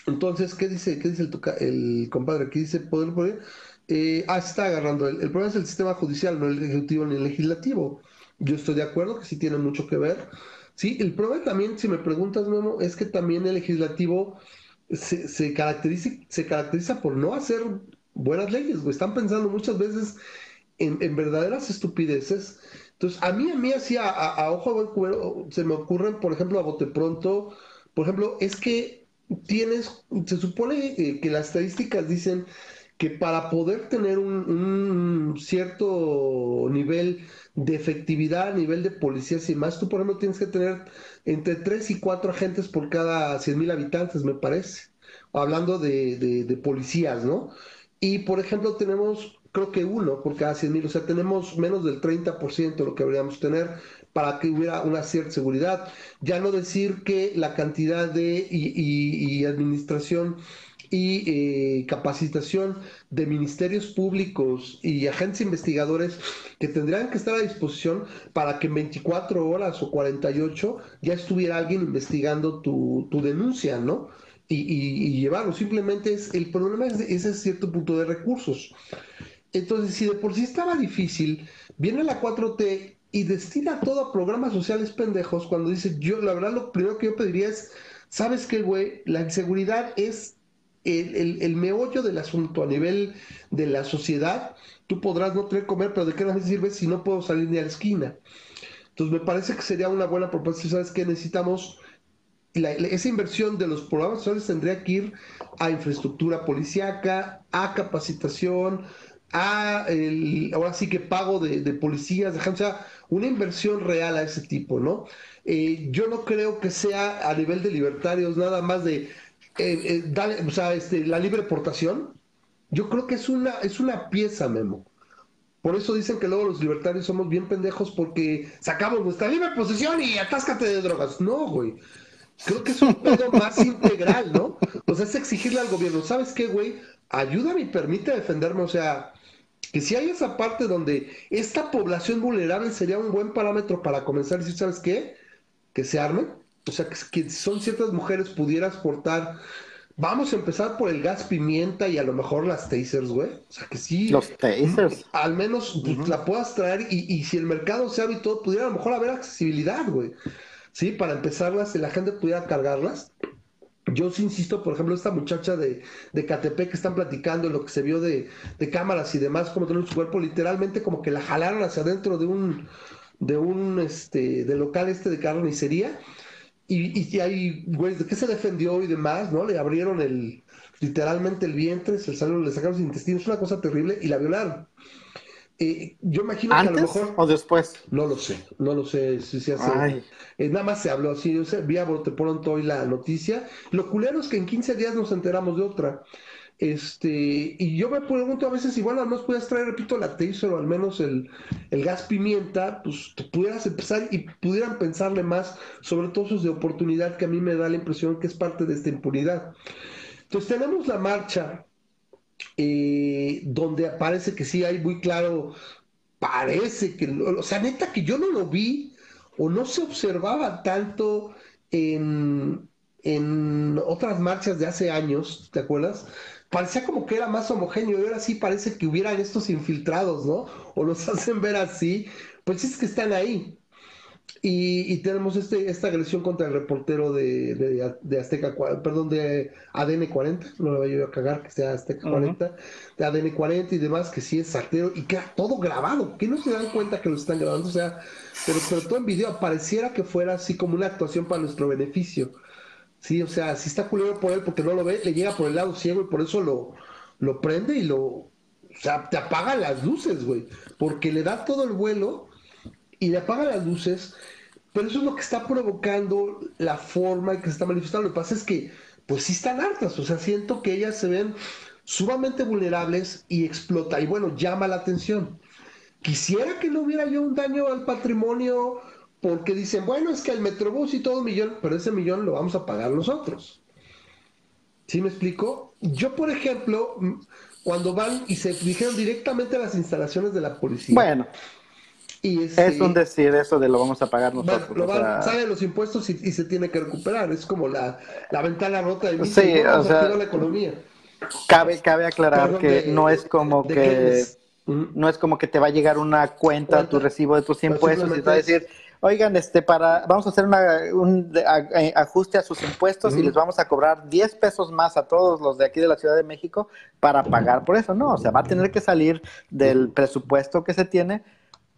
Entonces, ¿qué dice, qué dice el, el compadre? Aquí dice poder poder. Eh, ah, está agarrando. El, el, problema es el sistema judicial, no el ejecutivo ni el legislativo. Yo estoy de acuerdo que sí tiene mucho que ver. Sí, el problema también, si me preguntas, Memo, es que también el legislativo se, se, caracteriza, se caracteriza por no hacer buenas leyes, Están pensando muchas veces en, verdaderas estupideces. Entonces, a mí, a mí, así, a, a, ojo de buen cubero, se me ocurren, por ejemplo, a bote pronto, por ejemplo, es que tienes, se supone eh, que las estadísticas dicen que para poder tener un, un, cierto nivel de efectividad a nivel de policías y más, tú por ejemplo tienes que tener entre 3 y 4 agentes por cada 100 mil habitantes, me parece, hablando de, de, policías, ¿no? Y por ejemplo tenemos, creo que uno por cada 100 mil, o sea, tenemos menos del 30% de lo que deberíamos tener para que hubiera una cierta seguridad. Ya no decir que la cantidad de y administración y eh, capacitación de ministerios públicos y agentes investigadores que tendrían que estar a disposición para que en 24 horas o 48 ya estuviera alguien investigando tu, tu denuncia, ¿no? Y, y, llevarlo. Simplemente es el problema es ese cierto punto de recursos. Entonces, si de por sí estaba difícil, viene la 4T y destina todo a programas sociales pendejos cuando dice, yo la verdad lo primero que yo pediría es, ¿sabes qué, güey? La inseguridad es el, el, meollo del asunto a nivel de la sociedad, tú podrás no tener comer, pero ¿de qué me sirve si no puedo salir ni a la esquina? Entonces me parece que sería una buena propuesta, ¿sabes qué? Necesitamos, esa inversión de los programas sociales tendría que ir a infraestructura policiaca, a capacitación, a el, ahora sí que pago de, de policías, o sea, una inversión real a ese tipo, ¿no? Eh, yo no creo que sea a nivel de libertarios nada más de eh, eh, dale, o sea, este, la libre portación, yo creo que es una, es una pieza, Memo. Por eso dicen que luego los libertarios somos bien pendejos porque sacamos nuestra libre posesión y atáscate de drogas. No, güey. Creo que es un pedo más integral, ¿no? O sea, es exigirle al gobierno, ¿sabes qué, güey? Ayúdame y permite defenderme. O sea, que si hay esa parte donde esta población vulnerable sería un buen parámetro para comenzar a decir, ¿sabes qué? Que se armen o sea, que, son ciertas mujeres pudieras portar. Vamos a empezar por el gas pimienta y a lo mejor las tasers, güey. O sea, que sí. Los tasers. Al menos uh -huh. la puedas traer y, y, si el mercado se abre y todo, pudiera a lo mejor haber accesibilidad, güey. Sí, para empezarlas, si la gente pudiera cargarlas. Yo sí insisto, por ejemplo, esta muchacha de, de Catepec que están platicando lo que se vio de, de cámaras y demás, como tiene su cuerpo, literalmente como que la jalaron hacia adentro de un, de un, este, de local este de carnicería y, y hay, güey, ¿de qué se defendió y demás? ¿No? Le abrieron el, literalmente el vientre, se salió, le sacaron los intestinos, una cosa terrible y la violaron. Eh, yo imagino ¿Antes que a lo mejor. ¿O después? No lo sé, no lo sé si se hace. Eh, nada más se habló así, yo sé, vi a bote pronto hoy la noticia. Lo culero es que en 15 días nos enteramos de otra. Este, y yo me pregunto a veces si, bueno, al menos traer, repito, la taser o al menos el, el gas pimienta, pues te pudieras empezar y pudieran pensarle más sobre todo esos de oportunidad que a mí me da la impresión que es parte de esta impunidad. Entonces tenemos la marcha eh, donde parece que sí hay muy claro, parece que, o sea, neta que yo no lo vi o no se observaba tanto en, en otras marchas de hace años, ¿te acuerdas? Parecía como que era más homogéneo y ahora sí parece que hubieran estos infiltrados, ¿no? O los hacen ver así, pues es que están ahí. Y, y tenemos este, esta agresión contra el reportero de, de, de, Azteca, perdón, de ADN 40, no lo voy a cagar que sea Azteca 40, uh -huh. de ADN 40 y demás, que sí es sartero y queda todo grabado, que no se dan cuenta que lo están grabando, o sea, pero sobre todo en video, pareciera que fuera así como una actuación para nuestro beneficio. Sí, o sea, si está culero por él porque no lo ve, le llega por el lado ciego y por eso lo, lo prende y lo. O sea, te apaga las luces, güey. Porque le da todo el vuelo y le apaga las luces. Pero eso es lo que está provocando la forma en que se está manifestando. Lo que pasa es que, pues sí están hartas. O sea, siento que ellas se ven sumamente vulnerables y explota. Y bueno, llama la atención. Quisiera que no hubiera yo un daño al patrimonio porque dicen, bueno, es que el Metrobús y todo un millón, pero ese millón lo vamos a pagar nosotros. ¿Sí me explico? Yo, por ejemplo, cuando van y se dijeron directamente a las instalaciones de la policía. Bueno. Y es un decir eso de lo vamos a pagar nosotros. Bueno, lo salen los impuestos y, se tiene que recuperar. Es como la, la ventana rota de sí, o sea, la economía. Cabe, cabe aclarar que no es como que no es como que te va a llegar una cuenta, tu recibo de tus impuestos y te va a decir, oigan, este, para, vamos a hacer un ajuste a sus impuestos y les vamos a cobrar 10 pesos más a todos los de aquí de la Ciudad de México para pagar por eso. No, o sea, va a tener que salir del presupuesto que se tiene,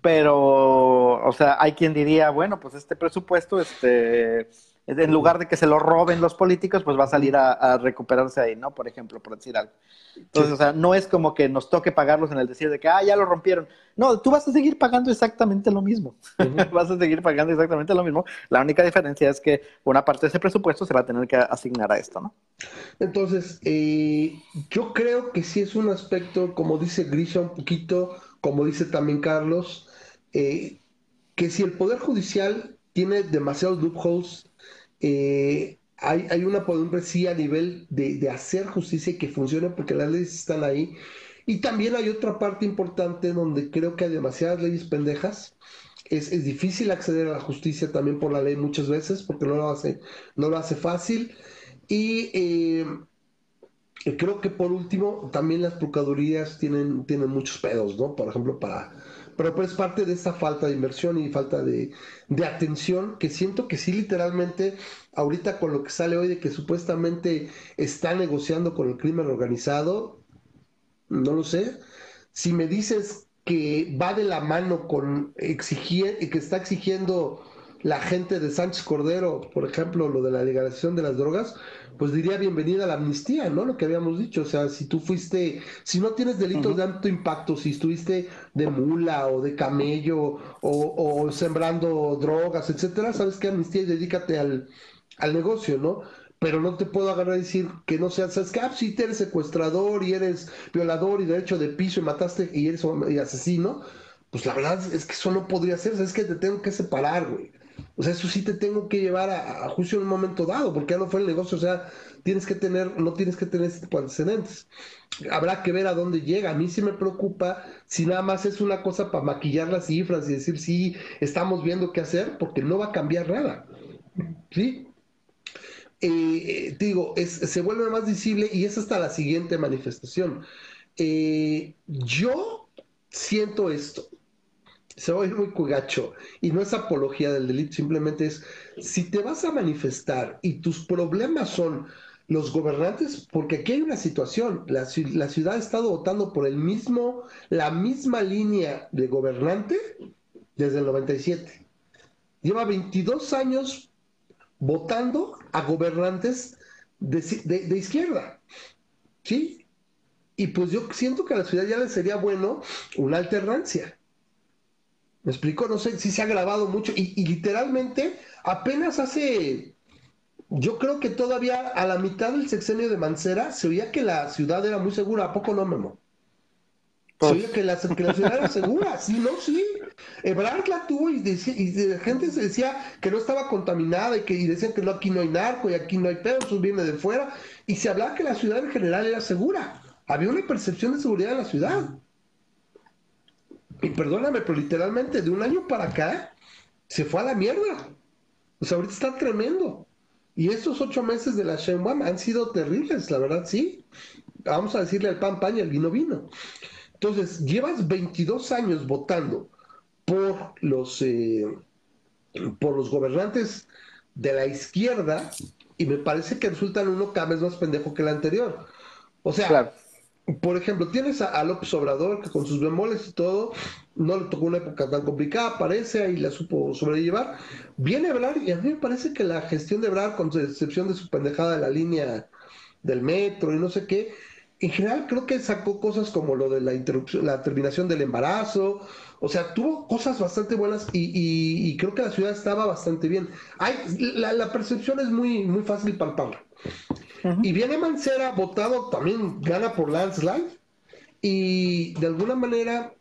pero, o sea, hay quien diría, bueno, pues este presupuesto, este en lugar de que se lo roben los políticos, pues va a salir a, recuperarse ahí, ¿no? Por ejemplo, por decir algo. Entonces, o sea, no es como que nos toque pagarlos en el decir de que, ah, ya lo rompieron. No, tú vas a seguir pagando exactamente lo mismo. vas a seguir pagando exactamente lo mismo. La única diferencia es que una parte de ese presupuesto se va a tener que asignar a esto, ¿no? Entonces, eh, yo creo que sí es un aspecto, como dice Grisha un poquito, como dice también Carlos, eh, que si el Poder Judicial tiene demasiados loopholes eh, hay, hay, una podumbre sí a nivel de, hacer justicia y que funcione porque las leyes están ahí. Y también hay otra parte importante donde creo que hay demasiadas leyes pendejas. Es, difícil acceder a la justicia también por la ley muchas veces porque no lo hace, no lo hace fácil. Y eh, creo que por último también las procuradurías tienen, tienen muchos pedos, ¿no? Por ejemplo, para pero pues parte de esa falta de inversión y falta de, atención que siento que sí literalmente ahorita con lo que sale hoy de que supuestamente está negociando con el crimen organizado, no lo sé. Si me dices que va de la mano con exigir, que está exigiendo la gente de Sánchez Cordero, por ejemplo, lo de la legalización de las drogas, pues diría bienvenida a la amnistía, ¿no? Lo que habíamos dicho, o sea, si tú fuiste, si no tienes delitos de alto impacto, si estuviste de mula o de camello o, sembrando drogas, etcétera, sabes que amnistía y dedícate al, negocio, ¿no? Pero no te puedo agarrar y decir que no seas, sabes que, ah, si eres secuestrador y eres violador y derecho de piso y mataste y eres asesino, pues la verdad es que eso no podría ser, es que te tengo que separar, güey. O sea, eso sí te tengo que llevar a, juicio en un momento dado, porque ya no fue el negocio, o sea, tienes que tener, no tienes que tener este tipo de antecedentes. Habrá que ver a dónde llega. A mí sí me preocupa si nada más es una cosa para maquillar las cifras y decir, sí, estamos viendo qué hacer, porque no va a cambiar nada. ¿Sí? Eh, te digo, se vuelve más visible y es hasta la siguiente manifestación. Eh, yo siento esto se va muy cugacho. Y no es apología del delito, simplemente es, si te vas a manifestar y tus problemas son los gobernantes, porque aquí hay una situación, la, ciudad ha estado votando por el mismo, la misma línea de gobernante desde el 97. Lleva 22 años votando a gobernantes de, de izquierda. ¿Sí? Y pues yo siento que a la ciudad ya le sería bueno una alternancia. ¿Me explico? No sé si se ha grabado mucho y, literalmente apenas hace, yo creo que todavía a la mitad del sexenio de Mancera se oía que la ciudad era muy segura, ¿a poco no, Memo? Se oía que la, ciudad era segura, sí, no, sí. Ebrard la tuvo y, decía, y la gente se decía que no estaba contaminada y que y decían que no, aquí no hay narco y aquí no hay pedo, eso viene de fuera. Y se hablaba que la ciudad en general era segura. Había una percepción de seguridad en la ciudad y perdóname, pero literalmente de un año para acá se fue a la mierda. O sea, ahorita está tremendo. Y estos ocho meses de la Shenwan han sido terribles, la verdad, sí. Vamos a decirle al pan pan y al vino vino. Entonces, llevas 22 años votando por los, eh, por los gobernantes de la izquierda y me parece que resultan uno cada vez más pendejo que el anterior. O sea, por ejemplo, tienes a, López Obrador que con sus bemoles y todo, no le tocó una época tan complicada, parece, ahí la supo sobrellevar. Viene a hablar y a mí me parece que la gestión de Ebrard, con excepción de su pendejada de la línea del metro y no sé qué, en general creo que sacó cosas como lo de la interrupción, la terminación del embarazo, o sea, tuvo cosas bastante buenas y, creo que la ciudad estaba bastante bien. Hay, la, percepción es muy, muy fácil Y viene Mancera, votado también, gana por landslide. Y de alguna manera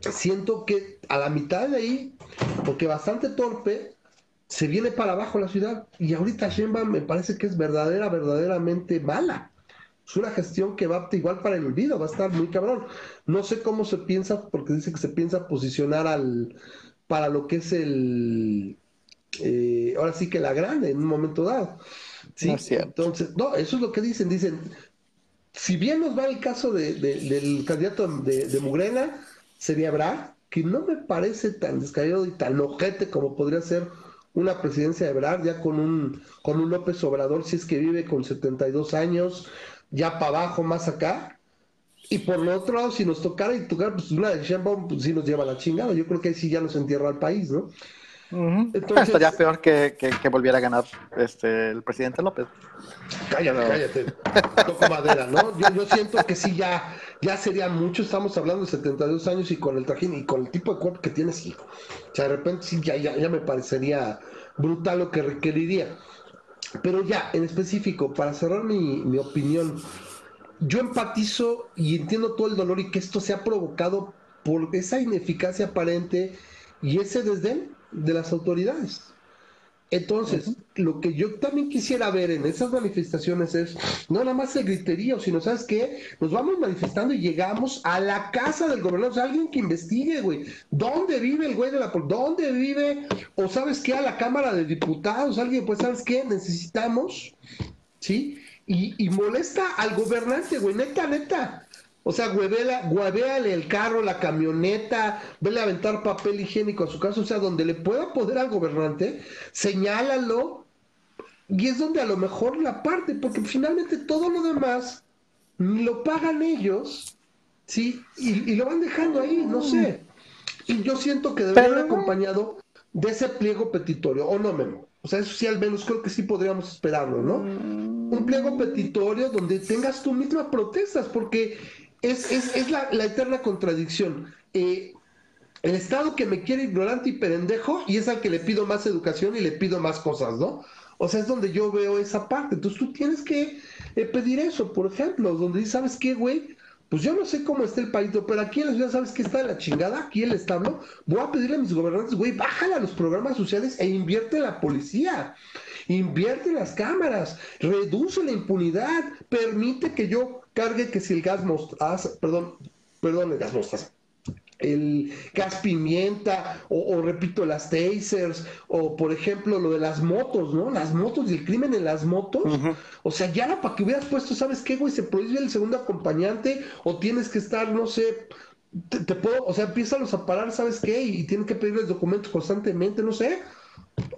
siento que a la mitad de ahí, porque bastante torpe, se viene para abajo la ciudad. Y ahorita Sheinbaum me parece que es verdadera, verdaderamente mala. es una gestión que va igual para el olvido, va a estar muy cabrón. No sé cómo se piensa, porque dice que se piensa posicionar al para lo que es el eh, ahora sí que la grande en un momento dado. Sí, entonces, no, eso es lo que dicen, dicen, si bien nos va el caso de, del candidato de, de Mugrena, sería Brad, que no me parece tan descabellado y tan ojete como podría ser una presidencia de Brad, ya con un, con un López Obrador, si es que vive con 72 años, ya para abajo, más acá. Y por lo otro lado, si nos tocara y tocar, pues una de Sheinbaum, pues sí nos lleva la chingada. Yo creo que ahí sí ya nos entierra al país, ¿no? Entonces, Estaría peor que, que, volviera a ganar este el presidente López. Cállate, cállate. Toco madera, ¿no? Yo, yo, siento que sí, ya, ya sería mucho. Estamos hablando de 72 años y con el trajín y con el tipo de cuerpo que tienes, hijo. O sea, de repente sí, ya, ya, ya me parecería brutal lo que requeriría. Pero ya, en específico, para cerrar mi, mi opinión, yo empatizo y entiendo todo el dolor y que esto se ha provocado por esa ineficacia aparente y ese desdén de las autoridades. Entonces, lo que yo también quisiera ver en esas manifestaciones es no nada más el griterío, sino, ¿sabes qué? Nos vamos manifestando y llegamos a la casa del gobernador, o sea, alguien que investigue, güey, ¿dónde vive el güey de la ¿Dónde vive? O, ¿sabes qué? A la Cámara de Diputados, alguien, pues, ¿sabes qué? Necesitamos, ¿sí? Y, y molesta al gobernante, güey, neta, neta. O sea, huevéale el carro, la camioneta, vele a aventar papel higiénico a su casa, o sea, donde le pueda poder al gobernante, señálalo, y es donde a lo mejor la parte, porque finalmente todo lo demás lo pagan ellos, ¿sí? Y, lo van dejando ahí, no sé. Y yo siento que debería haber acompañado de ese pliego petitorio, o no, Memo. O sea, eso sí, al menos creo que sí podríamos esperarlo, ¿no? Mm. Un pliego petitorio donde tengas tú mismas protestas, porque es, es, es la, eterna contradicción. Eh, el Estado que me quiere ignorante y pendejo y es al que le pido más educación y le pido más cosas, ¿no? O sea, es donde yo veo esa parte. Entonces tú tienes que eh, pedir eso, por ejemplo, donde dices, ¿sabes qué, güey? Pues yo no sé cómo está el país, pero aquí en la ciudad, ¿sabes qué está de la chingada? Aquí el establo. Voy a pedirle a mis gobernantes, güey, bájale a los programas sociales e invierte en la policía. Invierte en las cámaras, reduce la impunidad, permite que yo cargue que si el gas mostaza, perdón, perdón, el gas mostaza, el gas pimienta, o, repito, las tasers, o por ejemplo lo de las motos, ¿no? Las motos y el crimen en las motos. O sea, ya para que hubieras puesto, ¿sabes qué, güey? Se prohíbe el segundo acompañante, o tienes que estar, no sé, te, puedo, o sea, empiezan a parar, ¿sabes qué? Y, tienen que pedirles documentos constantemente, no sé.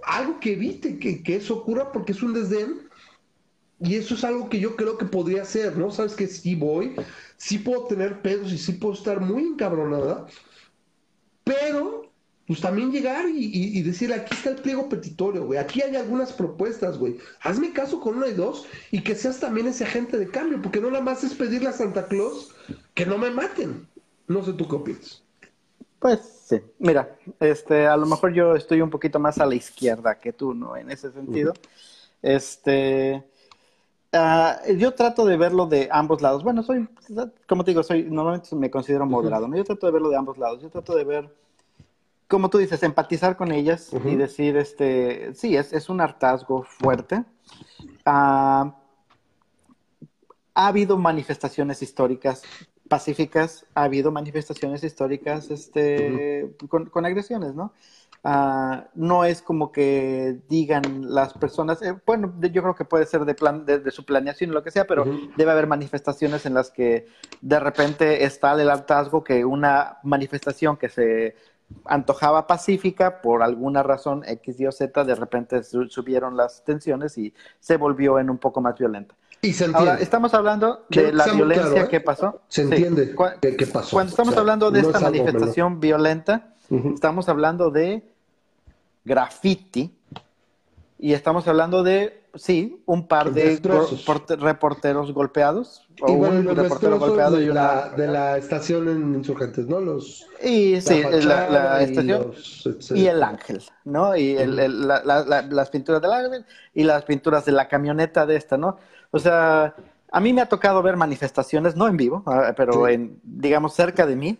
Algo que evite que, que eso ocurra porque es un desdén y eso es algo que yo creo que podría ser, ¿no? Sabes que sí voy, sí puedo tener pedos y sí puedo estar muy encabronada, pero pues también llegar y, y, decir, aquí está el pliego petitorio, güey, aquí hay algunas propuestas, güey, hazme caso con una y dos y que seas también ese agente de cambio, porque no nada más es pedirle a Santa Claus que no me maten. No sé tú qué opinas. Pues sí, mira, este, a lo mejor yo estoy un poquito más a la izquierda que tú, ¿no? En ese sentido. Este, Ah, yo trato de verlo de ambos lados. Bueno, soy, como te digo, soy normalmente me considero moderado. ¿no? Yo trato de verlo de ambos lados. Yo trato de ver, como tú dices, empatizar con ellas y decir, este, sí, es, es un hartazgo fuerte. Ah, ha habido manifestaciones históricas pacíficas, ha habido manifestaciones históricas este, con, con agresiones, ¿no? Ah, no es como que digan las personas, eh, bueno, yo creo que puede ser de, plan, de, su planeación o lo que sea, pero debe haber manifestaciones en las que de repente está el hartazgo que una manifestación que se antojaba pacífica, por alguna razón X, Y o Z, de repente subieron las tensiones y se volvió en un poco más violenta. Y se. Ahora, estamos hablando de la violencia ¿eh? que pasó. Se entiende qué, pasó. Cuando estamos hablando de esta manifestación violenta, estamos hablando de graffiti y estamos hablando de, sí, un par de reporteros golpeados. O un reportero golpeado de, y la, de la estación en Insurgentes, ¿no? Los, y sí, la, estación y, el ángel, ¿no? Y el, las pinturas del ángel y las pinturas de la camioneta de esta, ¿no? O sea, a mí me ha tocado ver manifestaciones, no en vivo, ah, pero en, digamos, cerca de mí,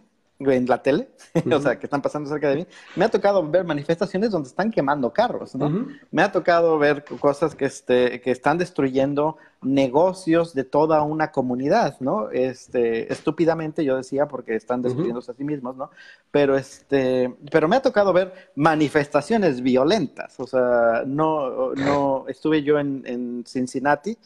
en la tele, o sea, que están pasando cerca de mí, me ha tocado ver manifestaciones donde están quemando carros, ¿no? Me ha tocado ver cosas que, este, que están destruyendo negocios de toda una comunidad, ¿no? Este, estúpidamente yo decía porque están destruyéndose a sí mismos, ¿no? Pero, este, pero me ha tocado ver manifestaciones violentas, o sea, no, no, estuve yo en, en Cincinnati,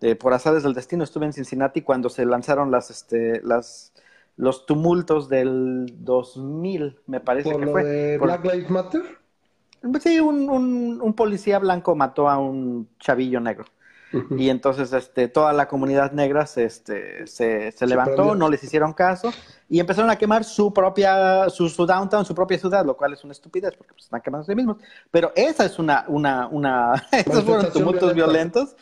eh, por azares del destino, estuve en Cincinnati cuando se lanzaron las, este, las, los tumultos del 2000, me parece ¿Por que lo fue. de Por- Black Lives Matter? Sí, un, un, un policía blanco mató a un chavillo negro. Y entonces este, toda la comunidad negra se, este, se, se levantó, no les hicieron caso y empezaron a quemar su propia, su, su downtown, su propia ciudad, lo cual es una estupidez porque pues, están quemando a sí mismos. Pero esa es una, una, una, esos fueron tumultos violenta. violentos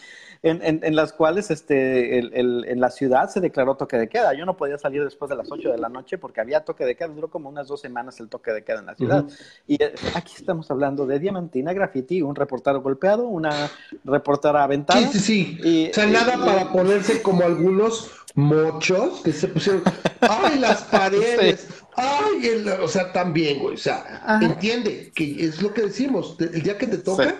en, en, en las cuales este, el, el- en la ciudad se declaró toque de queda. Yo no podía salir después de las 8 de la noche porque había toque de queda, duró como unas dos semanas el toque de queda en la ciudad. Y eh, aquí estamos hablando de Diamantina, graffiti, un reportero golpeado, una reportera aventada. Sí, sí, sí. Y- o sea, nada y- para ponerse como algunos mochos que se pusieron. ¡Ay, las paredes! ¡Ay! el- o sea, también, güey. O sea, Ajá. entiende que es lo que decimos. El día que te toca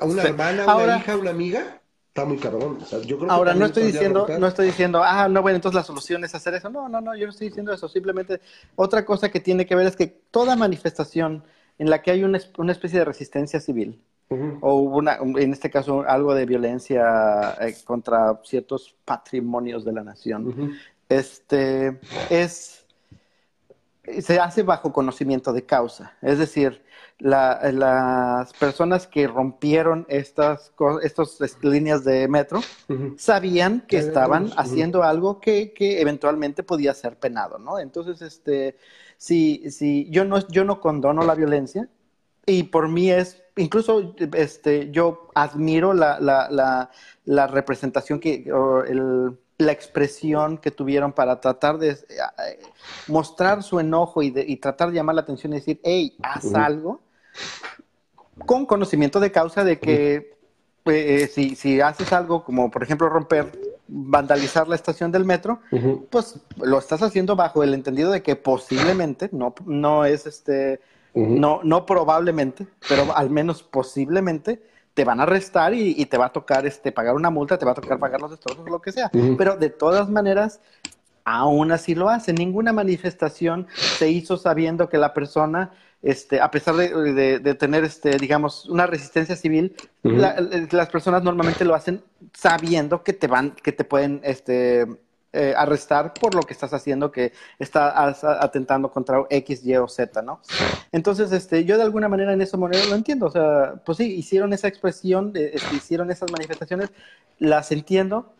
a una Sí. hermana, a una Ahora- hija, a una amiga, está muy cabrón. O sea, yo creo que Ahora, no estoy diciendo, romper. no estoy diciendo, ah, no, bueno, entonces la solución es hacer eso. No, no, no, yo no estoy diciendo eso. Simplemente, otra cosa que tiene que ver es que toda manifestación en la que hay una, una especie de resistencia civil, o una, en este caso, algo de violencia eh, contra ciertos patrimonios de la nación, este, es, se hace bajo conocimiento de causa. Es decir, la- las personas que rompieron estas, estas líneas de metro sabían que estaban haciendo algo que, que eventualmente podía ser penado, ¿no? Entonces, este, si, si yo no, yo no condono la violencia, y por mí es, incluso este, yo admiro la, la, la, la representación que, o el- la expresión que tuvieron para tratar de eh, mostrar su enojo y, de- y tratar de llamar la atención y decir, hey, haz algo, con conocimiento de causa de que eh, si, si haces algo como, por ejemplo, romper, vandalizar la estación del metro, pues lo estás haciendo bajo el entendido de que posiblemente, no, no es este, no, no probablemente, pero al menos posiblemente te van a arrestar y, y te va a tocar este, pagar una multa, te va a tocar pagar los destrozos, lo que sea. Pero de todas maneras, aún así lo hacen. Ninguna manifestación se hizo sabiendo que la persona, este, a pesar de, de- de tener, este, digamos, una resistencia civil, la- las personas normalmente lo hacen sabiendo que te van, que te pueden, este, eh, arrestar por lo que estás haciendo, que estás atentando contra X, Y o Z, ¿no? Entonces, este, yo de alguna manera en esa manera lo entiendo. O sea, pues sí, hicieron esa expresión, eh, este, hicieron esas manifestaciones, las entiendo.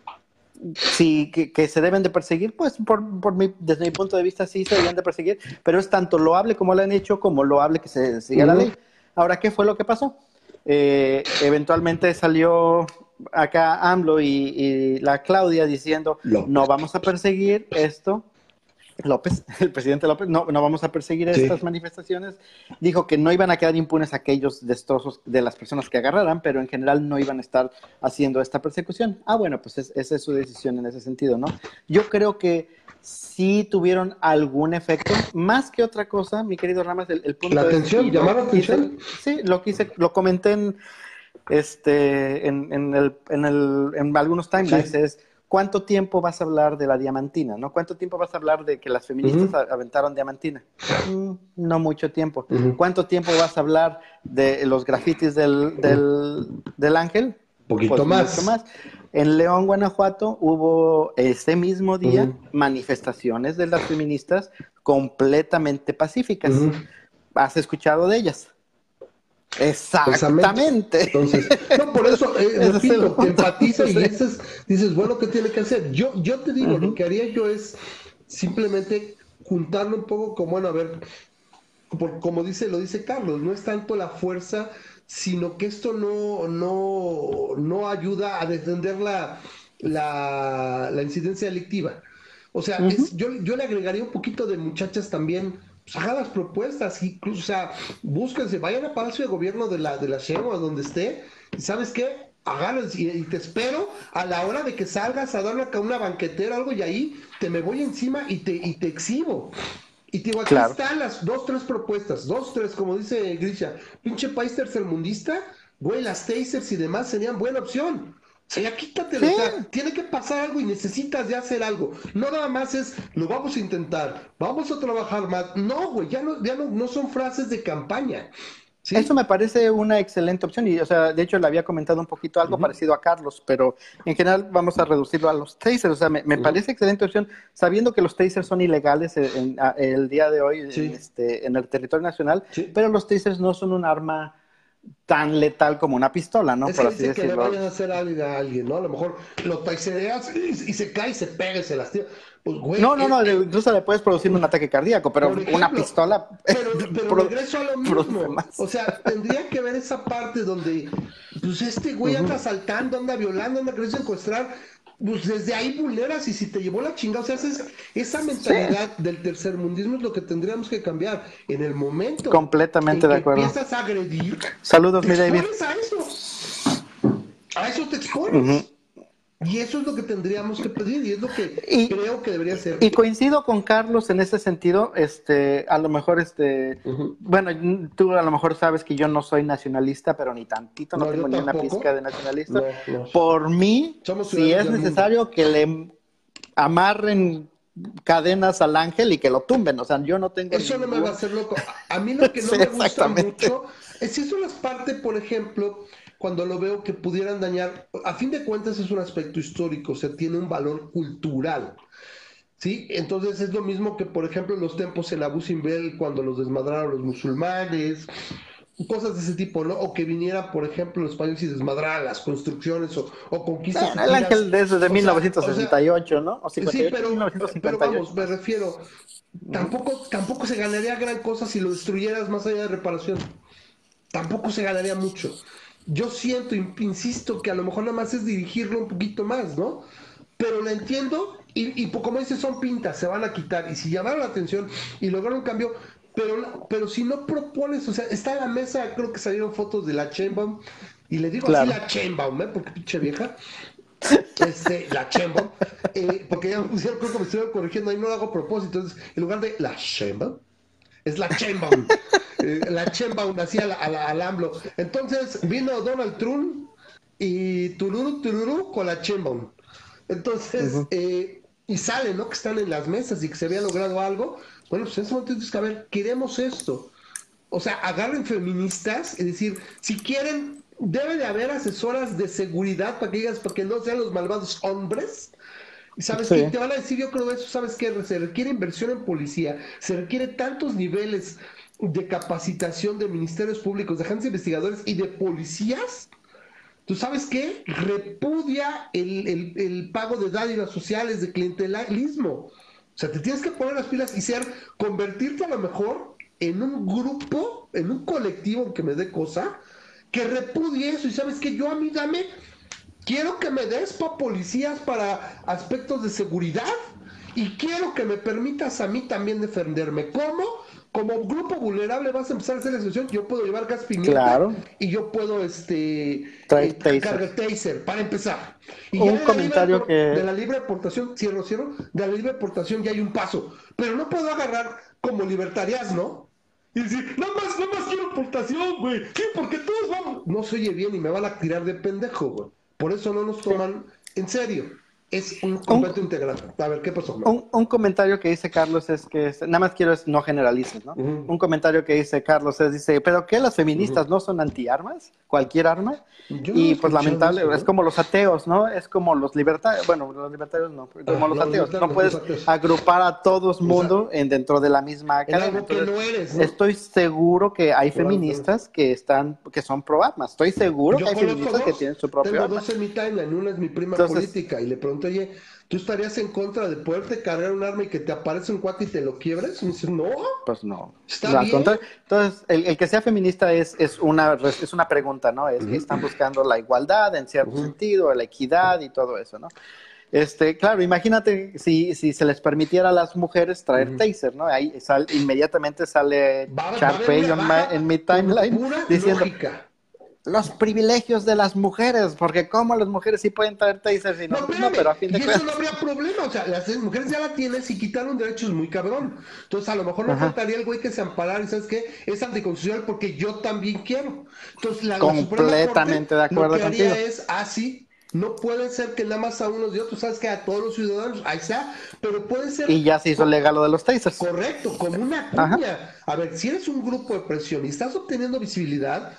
Sí, que, que se deben de perseguir, pues por, por mi, desde mi punto de vista sí se deben de perseguir, pero es tanto loable como lo han hecho, como loable que se siga la ley. Ahora, ¿qué fue lo que pasó? Eh, eventualmente salió acá AMLO y, y la Claudia diciendo, López. no vamos a perseguir esto. López, el presidente López, no, no vamos a perseguir Sí. estas manifestaciones. Dijo que no iban a quedar impunes aquellos destrozos de las personas que agarraran, pero en general no iban a estar haciendo esta persecución. Ah, bueno, pues es- esa es su decisión en ese sentido, ¿no? Yo creo que sí tuvieron algún efecto, más que otra cosa, mi querido Ramas, el, el punto La atención, lo llamar la atención. sí, lo quise, lo comenté en, este, en, en, el, en, el, en algunos timelines, Sí. es cuánto tiempo vas a hablar de la diamantina, ¿no? ¿Cuánto tiempo vas a hablar de que las feministas aventaron diamantina? Mm, no mucho tiempo. ¿Cuánto tiempo vas a hablar de los grafitis del, del, del ángel? Poquito Pues más. mucho más. En León, Guanajuato, hubo ese mismo día manifestaciones de las feministas completamente pacíficas. ¿Has escuchado de ellas? Exactamente. Entonces, no, por eso, eh, es el empatiza y dices, dices, bueno, ¿qué tiene que hacer? Yo, yo te digo, lo que haría yo es simplemente juntarlo un poco como, bueno, a ver, por- como dice, lo dice Carlos, no es tanto la fuerza, sino que esto no, no, no ayuda a defender la, la, la incidencia delictiva. O sea, es- yo, yo le agregaría un poquito de muchachas también, pues hagan las propuestas, incluso, o sea, búsquense, vayan a Palacio de Gobierno de la, de la Sheinbaum, donde esté, y ¿sabes qué? Háganlo y, y te espero a la hora de que salgas a dar una, una banquetera algo y ahí te me voy encima y te, y te exhibo. Y te digo, aquí están las dos, tres propuestas, dos, tres, como dice Grisha, pinche país tercermundista, güey, las tasers y demás serían buena opción. O sea, ya quítatelo, o sea, tiene que pasar algo y necesitas de hacer algo. No nada más es, lo vamos a intentar, vamos a trabajar más. No, güey, ya no, ya no, no son frases de campaña. Eso me parece una excelente opción y, o sea, de hecho le había comentado un poquito algo parecido a Carlos, pero en general vamos a reducirlo a los tasers. O sea, me, parece excelente opción, sabiendo que los tasers son ilegales en, el día de hoy en, este, en el territorio nacional, pero los tasers no son un arma tan letal como una pistola, ¿no? Es Por que así dice que le vayan a hacer algo a alguien, ¿no? A lo mejor lo tasereas y, se cae, y se pega y se lastima. Pues, no, no, no, incluso le puedes producir un ataque cardíaco, pero una pistola. Pero, pero regreso a lo mismo. O sea, tendría que ver esa parte donde, pues este güey anda asaltando, anda violando, anda queriendo secuestrar. Pues desde ahí vulneras y si te llevó la chingada, o sea, esa mentalidad del tercermundismo es lo que tendríamos que cambiar en el momento. Completamente de acuerdo. Empiezas a agredir. Saludos, mi David. A eso. A eso te expones. Y eso es lo que tendríamos que pedir y es lo que creo que debería ser. Y coincido con Carlos en ese sentido, este, a lo mejor, este, bueno, tú a lo mejor sabes que yo no soy nacionalista, pero ni tantito, no, tengo ni una pizca de nacionalista. Por mí, si es necesario que le amarren cadenas al ángel y que lo tumben, o sea, yo no tengo... Eso no me va a hacer loco. A mí lo que no me gusta mucho es si eso es parte, por ejemplo cuando lo veo que pudieran dañar, a fin de cuentas es un aspecto histórico, o sea, tiene un valor cultural. ¿Sí? Entonces es lo mismo que, por ejemplo, los tempos en Abu Simbel cuando los desmadraron los musulmanes, cosas de ese tipo, ¿no? O que viniera, por ejemplo, los españoles y desmadraran las construcciones o, o conquistas. el ángel desde 1968, ¿no? sí, pero, pero vamos, me refiero, tampoco, tampoco se ganaría gran cosa si lo destruyeras más allá de reparación. Tampoco se ganaría mucho yo siento, insisto, que a lo mejor nada más es dirigirlo un poquito más, ¿no? Pero lo entiendo y, y como dices, son pintas, se van a quitar. Y si llamaron la atención y lograron un cambio, pero, pero si no propones, o sea, está en la mesa, creo que salieron fotos de la Chainbaum, y le digo así la Chainbaum, ¿eh? Porque pinche vieja. Este, la Chainbaum, eh, porque ya me pusieron, creo que me estuvieron corrigiendo, ahí no lo hago a propósito, entonces, en lugar de la Chainbaum, es la Chainbaum. Eh, la Chainbaum así al, al, AMLO. Entonces vino Donald Trump y Tururu Tururu con la Chainbaum. Entonces, eh, y sale, ¿no? Que están en las mesas y que se había logrado algo. Bueno, pues en ese momento tienes que ver, queremos esto. O sea, agarren feministas y decir, si quieren, debe de haber asesoras de seguridad para que digas, para que no sean los malvados hombres sabes qué? te van a decir, yo creo eso, sabes que se requiere inversión en policía, se requiere tantos niveles de capacitación de ministerios públicos, de agentes investigadores y de policías. ¿Tú sabes qué? Repudia el, pago de dádivas sociales, de clientelismo. O sea, te tienes que poner las pilas y ser, convertirte a lo mejor en un grupo, en un colectivo que me dé cosa, que repudie eso. Y sabes que yo a mí dame Quiero que me des para policías para aspectos de seguridad y quiero que me permitas a mí también defenderme. ¿Cómo? Como grupo vulnerable vas a empezar a hacer la excepción. Yo puedo llevar gas pimienta claro. y yo puedo este eh, cargar taser para empezar. Y un comentario que de la libre aportación, cierro, cierro, de la libre aportación ya hay un paso, pero no puedo agarrar como libertarias, ¿no? Y decir, no más, no más quiero aportación, güey. Sí, porque todos vamos. No se oye bien y me van a tirar de pendejo, güey. Por eso no nos toman en serio es un completo integral. A ver, ¿qué pasó? Un, comentario que dice Carlos es que, nada más quiero es no generalices, ¿no? Un comentario que dice Carlos es, dice, ¿pero qué las feministas no son antiarmas? ¿Cualquier arma? y pues lamentable, es como los ateos, ¿no? Es como los libertarios, bueno, los libertarios no, como los, ateos, no puedes agrupar a todos mundo en dentro de la misma academia. no eres, Estoy seguro que hay feministas que están, que son pro armas, estoy seguro que hay feministas que tienen su propio Tengo dos en mi timeline, una es mi prima política y le pregunto oye, ¿tú estarías en contra de poderte cargar un arma y que te aparece un cuate y te lo quiebres? Y me dice, no. Pues no. Está bien. Entonces, el, que sea feminista es, es, una, es una pregunta, ¿no? Es que están buscando la igualdad en cierto sentido, la equidad y todo eso, ¿no? Este, claro, imagínate si, si se les permitiera a las mujeres traer taser, ¿no? Ahí inmediatamente sale Sharpay en, mi timeline diciendo, los privilegios de las mujeres, porque como las mujeres sí pueden traer tasers y no, no, pero a fin de y eso no habría problema, o sea, las mujeres ya la tienen si quitaron derechos muy cabrón. Entonces, a lo mejor no faltaría el güey que se amparara y sabes qué, es anticonstitucional porque yo también quiero. Entonces, la, completamente de acuerdo lo que contigo. es así. Ah, no puede ser que nada más a unos y otros, sabes que a todos los ciudadanos, ahí está, pero puede ser. Y ya se hizo legal lo de los tasers. Correcto, como una cuña. A ver, si eres un grupo de presión y estás obteniendo visibilidad,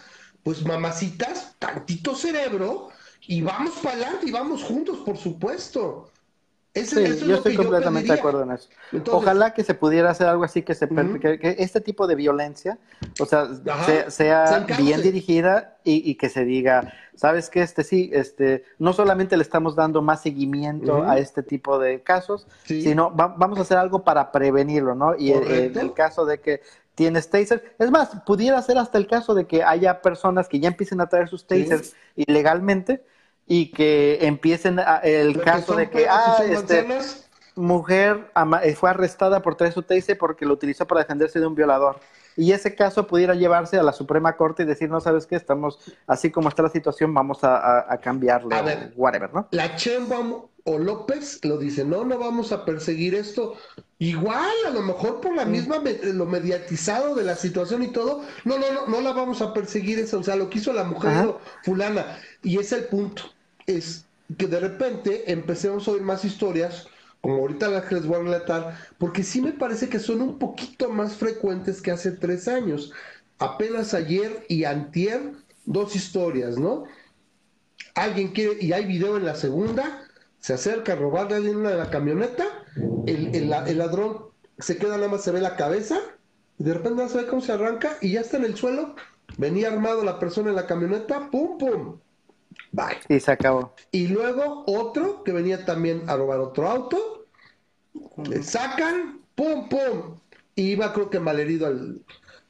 pues mamacitas, tantito cerebro y vamos para adelante y vamos juntos, por supuesto. sí, yo estoy completamente de acuerdo en eso. Ojalá que se pudiera hacer algo así, que, se, que, este tipo de violencia, o sea, sea, bien dirigida y, que se diga, sabes que este sí, este, no solamente le estamos dando más seguimiento a este tipo de casos, sino vamos a hacer algo para prevenirlo, ¿no? Y en el caso de que tienes tasers. Es más, pudiera ser hasta el caso de que haya personas que ya empiecen a traer sus tasers ilegalmente y que empiecen el caso de que, ah, este, mujer eh, fue arrestada por traer su taser porque lo utilizó para defenderse de un violador. Y ese caso pudiera llevarse a la Suprema Corte y decir, no sabes qué, estamos así como está la situación, vamos a, a, cambiarle, a ver, whatever, ¿no? La Chemba o López lo dice, no, no vamos a perseguir esto. Igual, a lo mejor por la misma, lo mediatizado de la situación y todo, no, no, no, no la vamos a perseguir eso, o sea, lo que hizo la mujer fulana. Y es el punto, es que de repente empecemos a oír más historias, como ahorita las que les voy a relatar, porque sí me parece que son un poquito más frecuentes que hace tres años. Apenas ayer y antier, dos historias, ¿no? Alguien quiere, y hay video en la segunda, se acerca a robarle a alguien una de la camioneta, el, el, ladrón se queda nada más, se ve la cabeza, y de repente no se ve cómo se arranca y ya está en el suelo, venía armado la persona en la camioneta, pum, pum, bye. Y se acabó. Y luego otro que venía también a robar otro auto, le sacan, pum, pum, y iba creo que malherido al,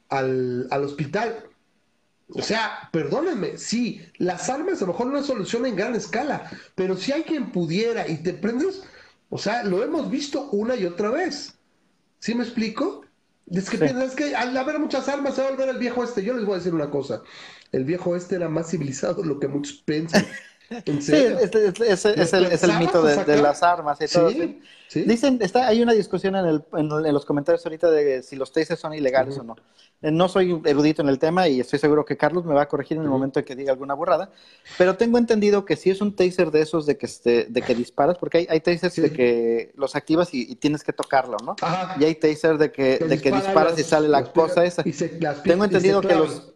al, al hospital. O sea, perdónenme, sí, las armas a lo mejor no es solución en gran escala, pero si hay quien pudiera y te prendes, o sea, lo hemos visto una y otra vez. ¿Sí me explico? Es que piensas que al haber muchas armas se va a volver el viejo este. Yo les voy a decir una cosa. El viejo este era más civilizado de lo que muchos piensan. Sí, es, el, es el mito de, las armas y todo. Dicen, está, hay una discusión en, el, en, los comentarios ahorita de si los tasers son ilegales o no. Eh, no soy erudito en el tema y estoy seguro que Carlos me va a corregir en el momento en que diga alguna burrada, pero tengo entendido que si es un taser de esos de que, este, de que disparas, porque hay, hay tasers de que los activas y, tienes que tocarlo, ¿no? Y hay tasers de que, de que disparas y sale la cosa esa. tengo entendido que los,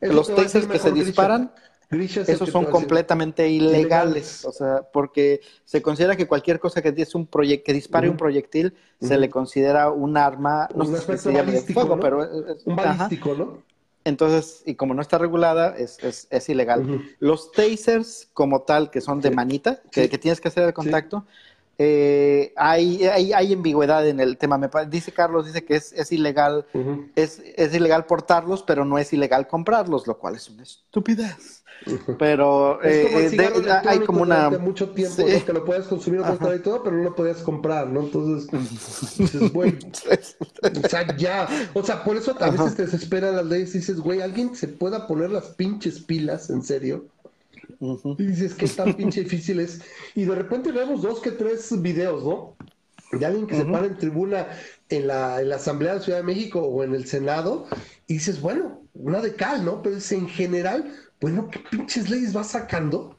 los tasers que se disparan esos son completamente ilegales, o sea, porque se considera que cualquier cosa que es un que dispare un proyectil se le considera un arma, no sé si se llama fuego, pero es, un balístico, ¿no? Entonces, y como no está regulada, es, es, ilegal. Los tasers como tal, que son de manita, que, tienes que hacer el contacto, eh, hay, hay, hay, ambigüedad en el tema. Me dice Carlos, dice que es, es ilegal, es, es ilegal portarlos, pero no es ilegal comprarlos, lo cual es una estupidez. Pero eh, hay como una... mucho tiempo que lo puedes consumir y todo, pero no lo podías comprar, ¿no? Entonces, dices, güey, o sea, ya, o sea, por eso a veces te desespera las leyes y dices, güey, alguien se pueda poner las pinches pilas, en serio. Y dices, ¿qué tan pinche difícil es? Y de repente vemos dos que tres videos, ¿no? De alguien que se para en tribuna en la, en la Asamblea de la Ciudad de México o en el Senado, y dices, bueno, una de cal, ¿no? Pero es en general bueno, ¿qué pinches leyes va sacando?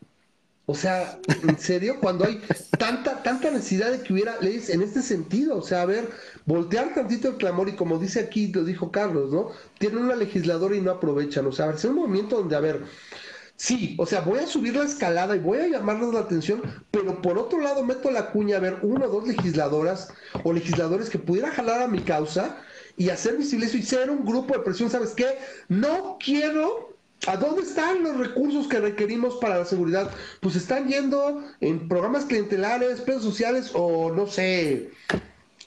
O sea, en serio, cuando hay tanta, tanta necesidad de que hubiera leyes en este sentido, o sea, a ver, voltear tantito el clamor y como dice aquí, lo dijo Carlos, ¿no? Tienen una legisladora y no aprovechan, o sea, a ver, es un movimiento donde, a ver, sí, o sea, voy a subir la escalada y voy a llamarles la atención, pero por otro lado meto la cuña a ver una o dos legisladoras o legisladores que pudiera jalar a mi causa y hacer visible eso y ser un grupo de presión, ¿sabes qué? No quiero ¿A dónde están los recursos que requerimos para la seguridad? Pues están yendo en programas clientelares, redes sociales o no sé,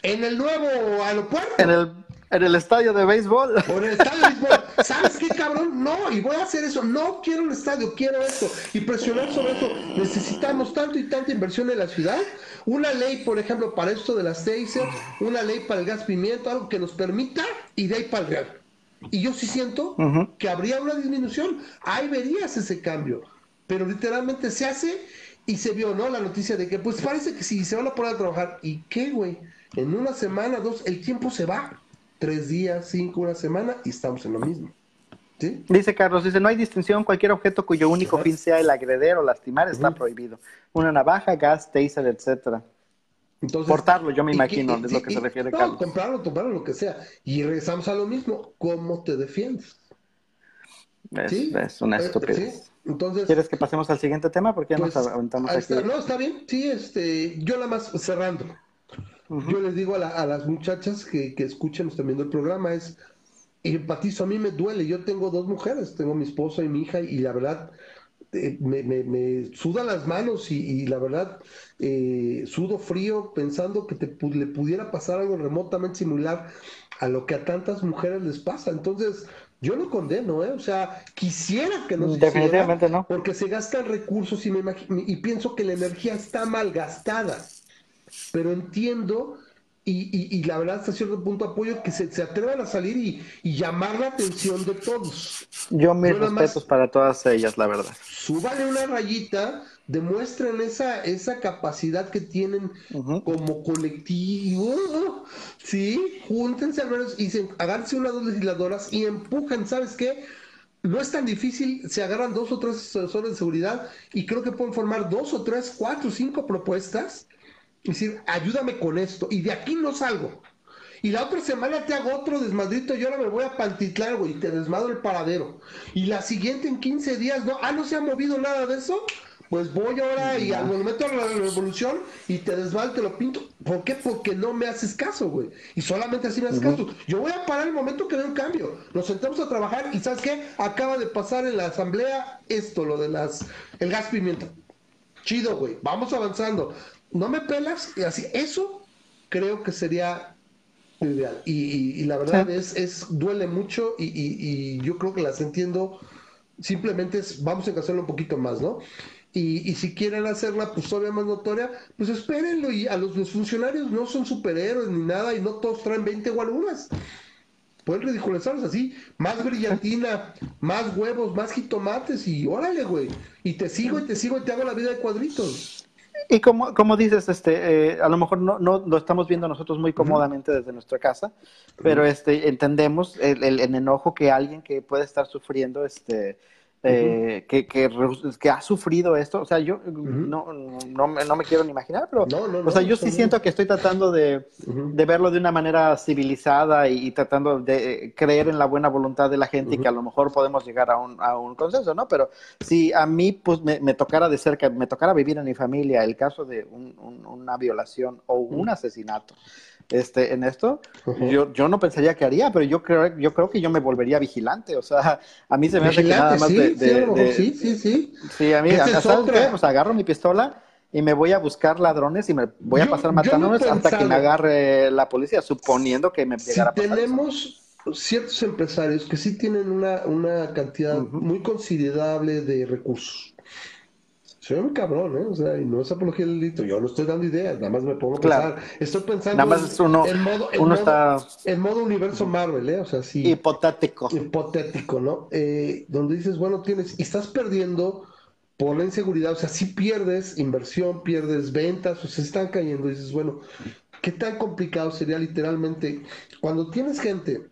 en el nuevo aeropuerto. En el, en el estadio de béisbol. O en el estadio de béisbol. ¿Sabes qué, cabrón? No, y voy a hacer eso. No quiero un estadio, quiero esto. Y presionar sobre eso. Necesitamos tanto y tanta inversión en la ciudad. Una ley, por ejemplo, para esto de las tasers, una ley para el gas pimiento, algo que nos permita y de ahí para el real. Y yo sí siento que habría una disminución. Ahí verías ese cambio. Pero literalmente se hace y se vio, ¿no? La noticia de que, pues parece que si se van a poner a trabajar. ¿Y qué, güey? En una semana, dos, el tiempo se va. Tres días, cinco, una semana y estamos en lo mismo. ¿Sí? Dice Carlos, dice, no hay distinción, cualquier objeto cuyo único fin sea el agreder o lastimar está prohibido. Una navaja, gas, taser, etcétera. Entonces, Portarlo, yo me imagino, es lo que se refiere Carlos. Comprarlo, comprarlo, lo que sea. Y regresamos a lo mismo, ¿cómo te defiendes? Es, una eh, estupidez. Entonces, ¿Quieres que pasemos al siguiente tema? Porque ya nos pues, aventamos aquí. no, está bien. Sí, este, yo nada más cerrando. Yo les digo a, las muchachas que, que escuchen, están viendo el programa, es empatizo, a mí me duele. Yo tengo dos mujeres, tengo mi esposa y mi hija, y la verdad, eh, me, me, me, suda las manos y, la verdad eh, sudo frío pensando que te, le pudiera pasar algo remotamente similar a lo que a tantas mujeres les pasa. Entonces, yo lo condeno, ¿eh? O sea, quisiera que no se Definitivamente no. Porque se gastan recursos y, me y pienso que la energía está mal gastada. Pero entiendo y, y, la verdad hasta cierto punto apoyo que se, se atrevan a salir y, y, llamar la atención de todos. Yo mis respetos para todas ellas, la verdad. Súbale una rayita, demuestren esa, esa capacidad que tienen como colectivo, ¿sí? Júntense al menos y se, agárrense unas dos legisladoras y empujan, ¿sabes qué? No es tan difícil, se agarran dos o tres asesores de seguridad y creo que pueden formar dos o tres, cuatro, cinco propuestas decir, ayúdame con esto, y de aquí no salgo. Y la otra semana te hago otro desmadrito y ahora me voy a Pantitlar, güey, y te desmadro el paradero. Y la siguiente en 15 días, no, ah, no se ha movido nada de eso. Pues voy ahora y al momento de la revolución y te desmadro, te lo pinto. ¿Por qué? Porque no me haces caso, güey. Y solamente así me haces caso. Yo voy a parar el momento que vea un cambio. Nos sentamos a trabajar y ¿sabes qué? Acaba de pasar en la asamblea esto, lo de las, el gas pimienta. Chido, güey. Vamos avanzando no me pelas y así. Eso creo que sería ideal. Y, la verdad es, es, duele mucho y, yo creo que las entiendo. Simplemente es, vamos a hacerlo un poquito más, ¿no? Y, si quieren hacerla pues todavía más notoria, pues espérenlo. Y a los, funcionarios no son superhéroes ni nada y no todos traen 20 guaruras. Pueden ridiculizarlos así, más brillantina, más huevos, más jitomates y órale, güey. Y te sigo y te sigo y te hago la vida de cuadritos. Y como, como dices, este, eh, a lo mejor no, no lo estamos viendo nosotros muy cómodamente desde nuestra casa, pero este, entendemos el, el, enojo que alguien que puede estar sufriendo este, eh, que, que, que, ha sufrido esto. O sea, yo no, no, no, me quiero ni imaginar, pero o sea, yo sí siento que estoy tratando de, de, verlo de una manera civilizada y, tratando de creer en la buena voluntad de la gente y que a lo mejor podemos llegar a un, a un consenso, ¿no? Pero si a mí pues me, me, tocara de cerca, me tocara vivir en mi familia el caso de una violación o un asesinato, este, en esto, yo, yo no pensaría que haría, pero yo creo, yo creo que yo me volvería vigilante. O sea, a mí se me hace que nada más de, sí, sí, sí, sí. a mí, ¿sabes qué? Pues agarro mi pistola y me voy a buscar ladrones y me voy a pasar matándolos hasta que me agarre la policía, suponiendo que me llegara si tenemos ciertos empresarios que sí tienen una, una cantidad muy considerable de recursos ve muy cabrón, ¿eh? O sea, y no es apología del delito. Yo no estoy dando ideas, nada más me pongo a pensar. Estoy pensando nada más uno, en modo, uno está... en modo universo Marvel, ¿eh? O sea, sí. Hipotético. Hipotético, ¿no? Eh, donde dices, bueno, tienes, y estás perdiendo por la inseguridad, o sea, si pierdes inversión, pierdes ventas, o se están cayendo, y dices, bueno, ¿qué tan complicado sería literalmente cuando tienes gente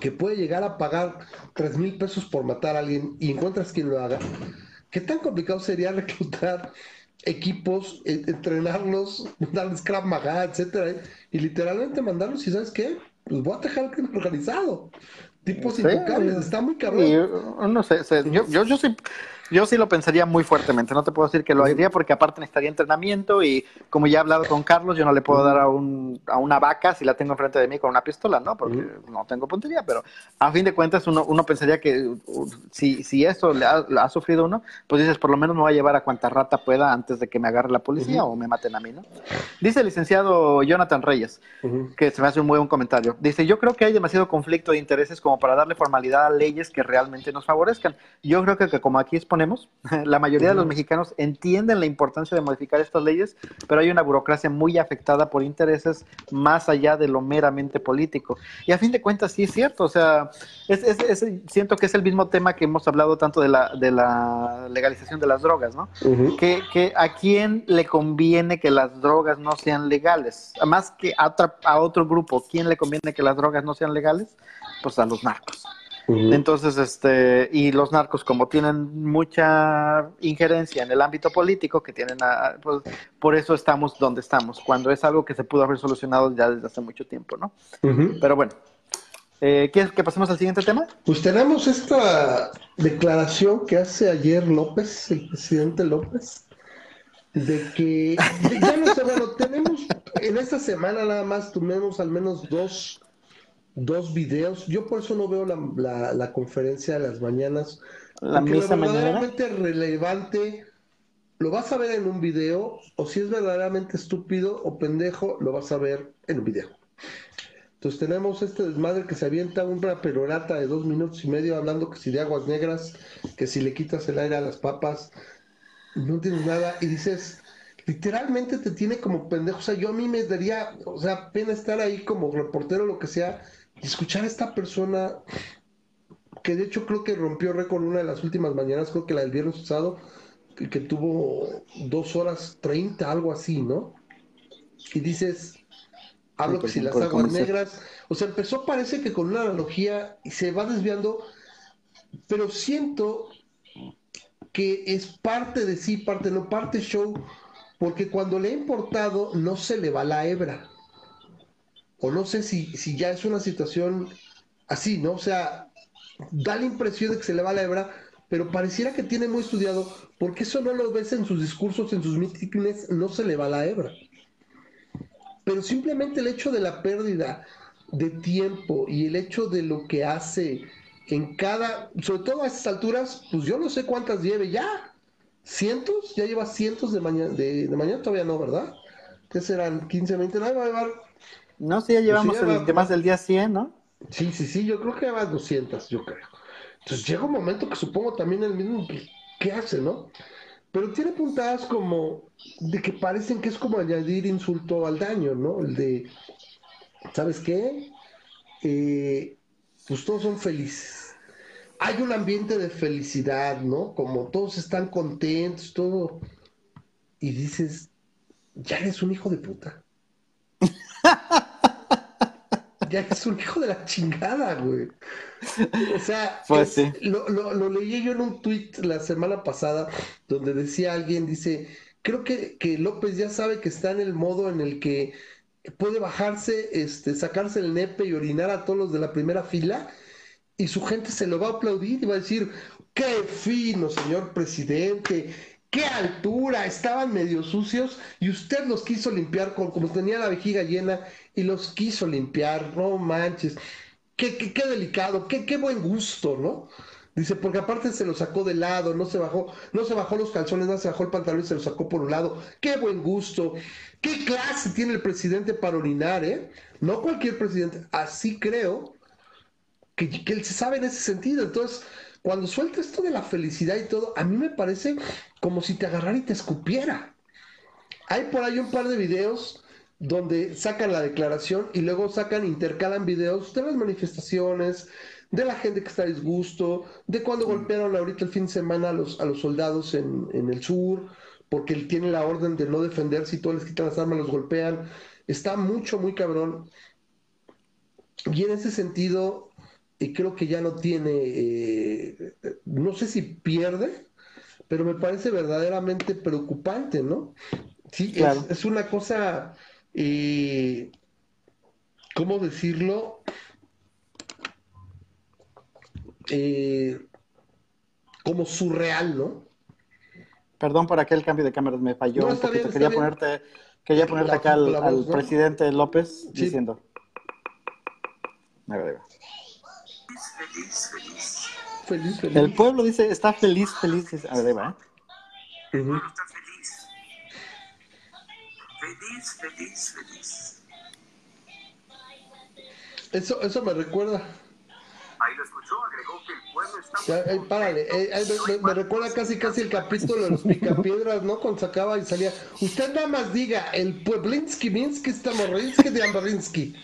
que puede llegar a pagar tres mil pesos por matar a alguien y encuentras quien lo haga? ¿Qué tan complicado sería reclutar equipos, e, entrenarlos, darles Krav Maga, etcétera, y literalmente mandarlos y ¿sabes qué? Pues voy a dejar el crimen organizado. Tipos intocables, está muy cabrón. no sé, yo, yo, yo sí yo sí lo pensaría muy fuertemente, no te puedo decir que lo haría porque aparte necesitaría entrenamiento y como ya he hablado con Carlos, yo no le puedo dar a, un, a una vaca si la tengo enfrente de mí con una pistola, ¿no? Porque no tengo puntería, pero a fin de cuentas uno, uno pensaría que uh, si, si esto le ha, sufrido uno, pues dices, por lo menos me va a llevar a cuanta rata pueda antes de que me agarre la policía o me maten a mí, ¿no? Dice el licenciado Jonathan Reyes, que se me hace un muy buen comentario. Dice, yo creo que hay demasiado conflicto de intereses como para darle formalidad a leyes que realmente nos favorezcan. Yo creo que, que como aquí es ponemos. La mayoría de los mexicanos entienden la importancia de modificar estas leyes, pero hay una burocracia muy afectada por intereses más allá de lo meramente político. Y a fin de cuentas, sí es cierto. O sea, es, siento que es el mismo tema que hemos hablado tanto de la, de la legalización de las drogas, ¿no? que, que, a quién le conviene que las drogas no sean legales. Más que a, a otro grupo, ¿quién le conviene que las drogas no sean legales? Pues a los narcos. Entonces, este, y los narcos, como tienen mucha injerencia en el ámbito político, que tienen, pues, por eso estamos donde estamos, cuando es algo que se pudo haber solucionado ya desde hace mucho tiempo, ¿no? Pero bueno, eh, ¿quieres que pasemos al siguiente tema? Pues tenemos esta declaración que hace ayer López, el presidente López, de que ya no sé, bueno, tenemos en esta semana nada más tuvimos al menos dos dos videos. Yo por eso no veo la, la, conferencia de las mañanas. La misa lo verdaderamente relevante lo vas a ver en un video, o si es verdaderamente estúpido o pendejo, lo vas a ver en un video. Entonces tenemos este desmadre que se avienta una perorata de dos minutos y medio hablando que si de aguas negras, que si le quitas el aire a las papas, no tienes nada, y dices, literalmente te tiene como pendejo. O sea, yo a mí me daría, o sea, pena estar ahí como reportero o lo que sea, y escuchar a esta persona, que de hecho creo que rompió récord una de las últimas mañanas, creo que la del viernes pasado, que, que tuvo dos horas treinta, algo así, ¿no? Y dices, hablo que si las aguas negras, o sea, empezó parece que con una analogía y se va desviando, pero siento que es parte de sí, parte no, parte show, porque cuando le ha importado no se le va la hebra o no sé si, si ya es una situación así, ¿no? O sea, da la impresión de que se le va la hebra, pero pareciera que tiene muy estudiado, porque eso no lo ves en sus discursos, en sus mítines, no se le va la hebra. Pero simplemente el hecho de la pérdida de tiempo y el hecho de lo que hace en cada, sobre todo a estas alturas, pues yo no sé cuántas lleve ya. ¿Cientos? Ya lleva cientos de mañana, de, mañana todavía no, ¿verdad? ¿Qué serán? ¿15, 20? No, va a llevar no, sí, ya llevamos el, más del día 100, ¿no? Sí, sí, sí, yo creo que va 200, yo creo. Entonces llega un momento que supongo también el mismo, pues, ¿qué hace, no? Pero tiene puntadas como de que parecen que es como añadir insulto al daño, ¿no? El de, ¿sabes qué? Eh, pues todos son felices. Hay un ambiente de felicidad, ¿no? Como todos están contentos, todo. Y dices, ya eres un hijo de puta. ya es un hijo de la chingada, güey. O sea, pues lo, lo, leí yo en un tweet la semana pasada donde decía alguien, dice, creo que, que, López ya sabe que está en el modo en el que puede bajarse, este, sacarse el nepe y orinar a todos los de la primera fila y su gente se lo va a aplaudir y va a decir, qué fino, señor presidente, qué altura, estaban medio sucios y usted los quiso limpiar con, como tenía la vejiga llena y los quiso limpiar, no manches, qué, qué, qué delicado, qué, qué buen gusto, ¿no? Dice, porque aparte se lo sacó de lado, no se bajó, no se bajó los calzones, no se bajó el pantalón y se lo sacó por un lado. Qué buen gusto. Qué clase tiene el presidente para orinar, ¿eh? No cualquier presidente. Así creo que, que él se sabe en ese sentido. Entonces, cuando suelta esto de la felicidad y todo, a mí me parece como si te agarrara y te escupiera. Hay por ahí un par de videos donde sacan la declaración y luego sacan, intercalan videos de las manifestaciones, de la gente que está a disgusto, de cuando golpearon ahorita el fin de semana a los, a los soldados en, en el sur, porque él tiene la orden de no defenderse y todos les quitan las armas, los golpean. Está mucho, muy cabrón. Y en ese sentido, y creo que ya no tiene, eh, no sé si pierde, pero me parece verdaderamente preocupante, ¿no? Sí, es, una cosa, eh, ¿cómo decirlo? Eh, como surreal, ¿no? Perdón por aquel cambio de cámaras, me falló un poquito. quería, ponerte, quería ponerte acá al, presidente López diciendo. Feliz, feliz. Feliz, feliz. El pueblo dice, está feliz, feliz. A ver, va. El pueblo está feliz. Feliz, feliz, feliz. Eso, eso me recuerda. Ahí lo escuchó, agregó que el pueblo está Ya, muy eh, párale, eh, eh, me, me- me recuerda casi casi el capítulo de los picapiedras, ¿no? Cuando sacaba y salía. Usted nada más diga, el Pueblinsky, Minsky, Stamorinsky, de Ambarinsky.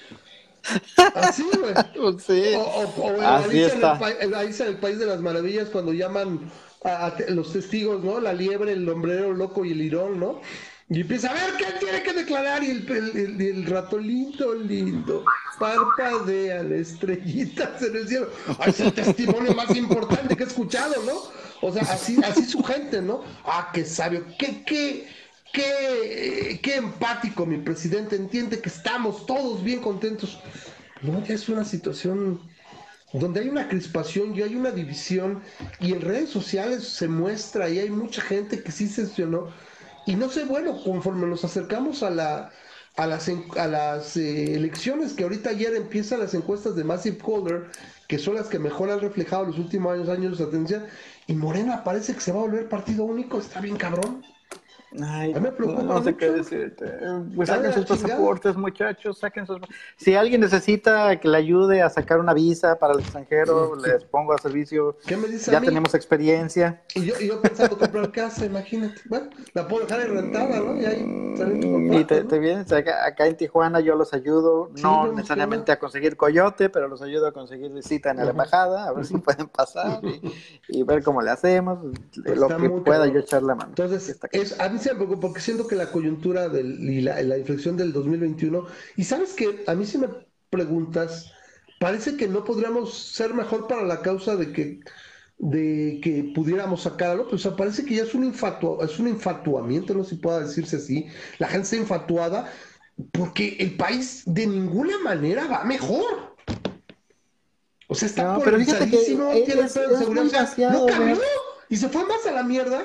Así, güey. Pues sí. O, o, o en Así Alicia en, está. el, en el País de las Maravillas, cuando llaman a, los testigos, ¿no? La liebre, el hombrero loco y el lirón, ¿no? Y empieza a ver qué tiene que declarar. Y el, el, el- el rato lindo, lindo, parpadean estrellitas en el cielo. Es el testimonio más importante que he escuchado, ¿no? O sea, así, así su gente, ¿no? Ah, qué sabio, qué, qué, qué, qué empático mi presidente. Entiende que estamos todos bien contentos. No, ya es una situación donde hay una crispación y hay una división y en redes sociales se muestra y hay mucha gente que sí se sesionó y no sé, bueno, conforme nos acercamos a la a las a las eh, elecciones que ahorita ayer empiezan las encuestas de Massive Caller que son las que mejor han reflejado los últimos años años de atención y Morena parece que se va a volver partido único, está bien cabrón. Ay, A mí me preocupa no, sé qué decirte. Pues saquen sus chingada. pasaportes, muchachos, saquen sus... Si alguien necesita que le ayude a sacar una visa para el extranjero, les pongo a servicio. ¿Qué me dice a Ya mí? tenemos experiencia. Y yo, y yo pensando comprar casa, imagínate. Bueno, la puedo dejar en rentada, ¿no? Y ahí salen Mm, Y te, te vienes acá, acá en Tijuana, yo los ayudo, Sí, no no, necesariamente a conseguir coyote, pero los ayudo a conseguir cita en la embajada, a ver si pueden pasar y, y ver cómo le hacemos, lo Está que pueda yo echar la mano. Entonces, es, a mí porque siento que la coyuntura del, y la, la inflexión del 2021, y sabes que a mí si me preguntas, parece que no podríamos ser mejor para la causa de que de que pudiéramos sacar a López, o sea, parece que ya es un infatu, es un infatuamiento, no sé si pueda decirse así, la gente está infatuada porque el país de ninguna manera va mejor. O sea, está No, pero fíjate que es- es- es muy vaciado, no cambió y se fue más a la mierda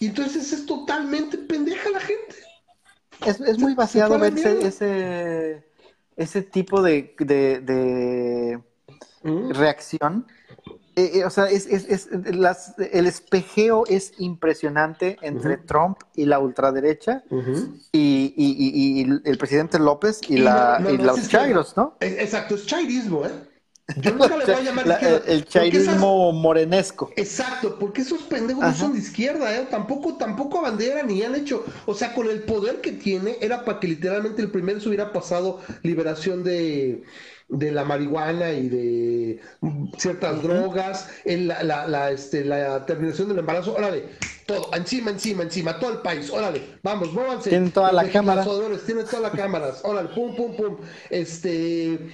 y entonces es totalmente pendeja la gente. Es, es muy vaciado ver ese, ese, ese tipo de, de, de ¿Mm? reacción. Eh, eh, o sea, es, es, es- las, el espejeo es impresionante entre. Trump y la ultraderecha y, y- y- y el presidente López y, la, no- no, y no los chairos, ¿no? Eh, Exacto, es chairismo, ¿eh? Yo nunca le voy a llamar La- izquierda. el chairismo morenesco. Exacto, porque esos pendejos no son de izquierda, ¿eh? Tampoco, tampoco abanderan ni han hecho. O sea, con el poder que tiene, era para que literalmente el primero se hubiera pasado liberación de, de la marihuana y de ciertas drogas, en la, la, la, este, la terminación del embarazo. Órale, todo, encima, encima, encima, todo el país. Órale, vamos, muévanse. Tienen toda la cámara. Tienen todas las cámaras. Órale, pum, pum, pum. Este,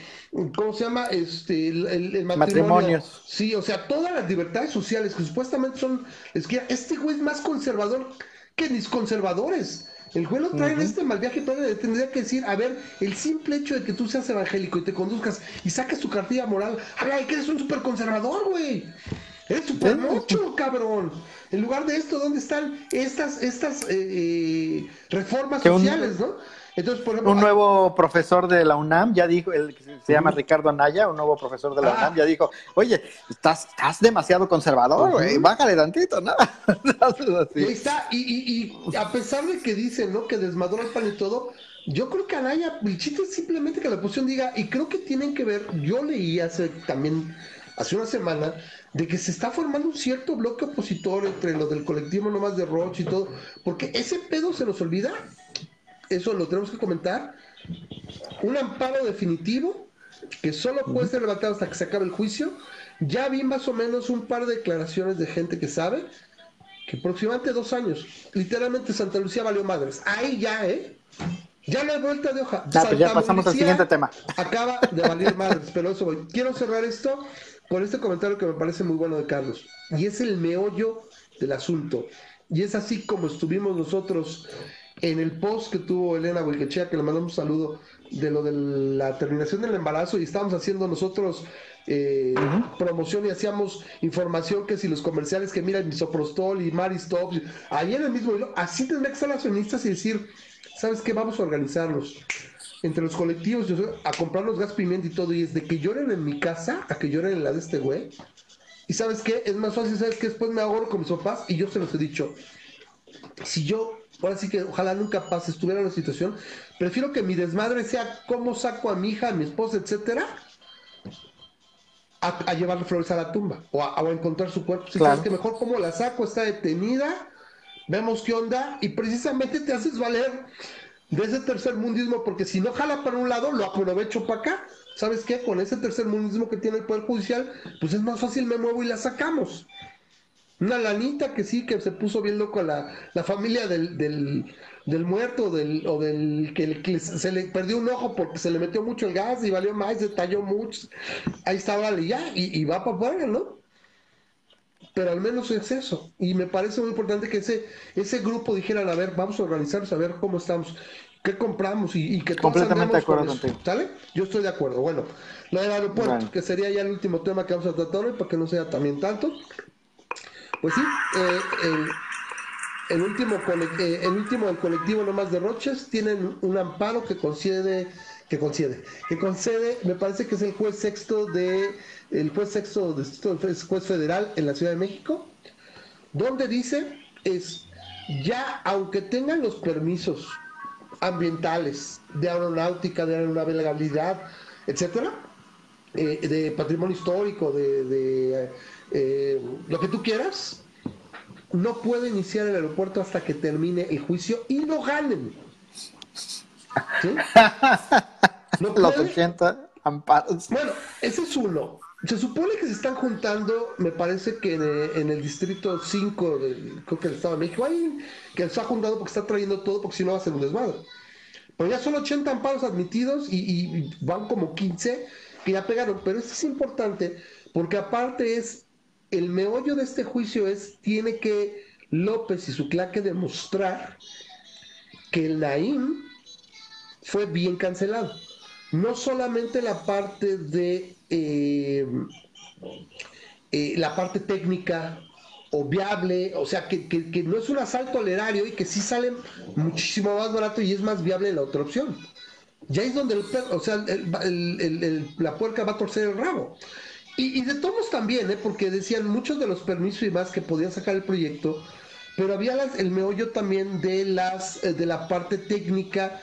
¿cómo se llama? Este, el, el- el matrimonio. Matrimonios. Sí, o sea, todas las libertades sociales que supuestamente son. Es que este güey es más conservador que mis conservadores. El güey lo trae en este mal viaje, le tendría que decir, a ver, el simple hecho de que tú seas evangélico y te conduzcas y saques tu cartilla moral, de que eres un súper conservador, güey. Eres súper mucho, cabrón. En lugar de esto, ¿dónde están estas, estas eh, eh, reformas un- sociales, no? Entonces, por ejemplo, Un nuevo profesor de la UNAM ya dijo, el que se llama Ricardo Anaya, un nuevo profesor de la Ah. UNAM, ya dijo, oye, estás, estás demasiado conservador, güey, Ujú. bájale tantito, ¿no? Y ahí así. está, y, y- y a pesar de que dicen, ¿no? Que desmadró el pan y todo, yo creo que Anaya, el chiste es simplemente que la oposición diga, y creo que tienen que ver, yo leí hace también, hace una semana, de que se está formando un cierto bloque opositor entre lo del colectivo nomás de Roche y todo, porque ese pedo se nos olvida, eso lo tenemos que comentar, un amparo definitivo que solo puede ser levantado hasta que se acabe el juicio. Ya vi más o menos un par de declaraciones de gente que sabe que aproximadamente dos años, literalmente Santa Lucía valió madres. Ahí ya, ¿eh? Ya no hay vuelta de hoja. Ya, pues ya pasamos al siguiente tema. Acaba de valer madres, pero eso voy. Quiero cerrar esto con este comentario que me parece muy bueno de Carlos. Y es el meollo del asunto. Y es así como estuvimos nosotros en el post que tuvo Elena Huiquechea, que le mandamos un saludo de lo de la terminación del embarazo y estábamos haciendo nosotros eh, promoción y hacíamos información que si los comerciales que mira Misoprostol y Maristop, ahí en el mismo hilo, así tendría que estar las feministas y decir, ¿sabes qué? Vamos a organizarnos entre los colectivos yo- a comprarnos gas pimienta y todo, y es de que lloren en mi casa a que lloren en la de este güey. Y sabes qué, es más fácil, sabes que después me ahorro con mis papás y yo se los he dicho. Si yo, ahora sí que ojalá nunca pase, estuviera en la situación, prefiero que mi desmadre sea cómo saco a mi hija, a mi esposa, etcétera, a, a llevarle flores a la tumba o a, a encontrar su cuerpo. Si Claro. sabes que mejor como la saco, está detenida, vemos qué onda y precisamente te haces valer de ese tercer mundismo porque si no jala para un lado, lo aprovecho para acá. ¿Sabes qué? Con ese tercer mundismo que tiene el Poder Judicial, pues es más fácil, me muevo y la sacamos. Una lanita que sí, que se puso bien loco la, la familia del, del, del muerto del, o del que, se le perdió un ojo porque se le metió mucho el gas y valió más, se talló mucho. Ahí estaba y ya, y, y va para afuera, ¿no? Pero al menos es eso. Y me parece muy importante que ese, ese grupo dijeran, a ver, vamos a organizarnos, a ver cómo estamos, qué compramos y, y que todos Completamente de con acuerdo eso, contigo. ¿Sale? Yo estoy de acuerdo. Bueno, lo del aeropuerto, Bueno. que sería ya el último tema que vamos a tratar hoy para que no sea también tanto. Pues sí, eh, el, último eh, el último del colectivo No Más Derroches tienen un amparo que concede que concede que concede me parece que es el juez sexto de el juez sexto de juez federal en la Ciudad de México donde dice es ya aunque tengan los permisos ambientales de aeronáutica de aeronavegabilidad etcétera eh, de patrimonio histórico de, eh, lo que tú quieras no puede iniciar el aeropuerto hasta que termine el juicio y lo ganen. ¿Sí? No Los puede- 80 amparos. Bueno, ese es uno. Se supone que se están juntando, me parece que en, eh, en el distrito 5 del, creo que del Estado de México, hay que se ha juntado porque está trayendo todo, porque si no va a ser un desmadre. Pero ya son 80 amparos admitidos y, y- y van como 15 que ya pegaron. Pero esto es importante porque aparte es, el meollo de este juicio es, tiene que López y su claque demostrar que el Naim fue bien cancelado. No solamente la parte de eh, eh, la parte técnica o viable, o sea, que, que- no es un asalto al erario y que sí sale muchísimo más barato y es más viable la otra opción. Ya es donde el perro, o sea, la puerca va a torcer el rabo. Y, y de todos también, ¿eh? porque decían muchos de los permisos y más que podían sacar el proyecto, pero había las- el meollo también de las eh, de la parte técnica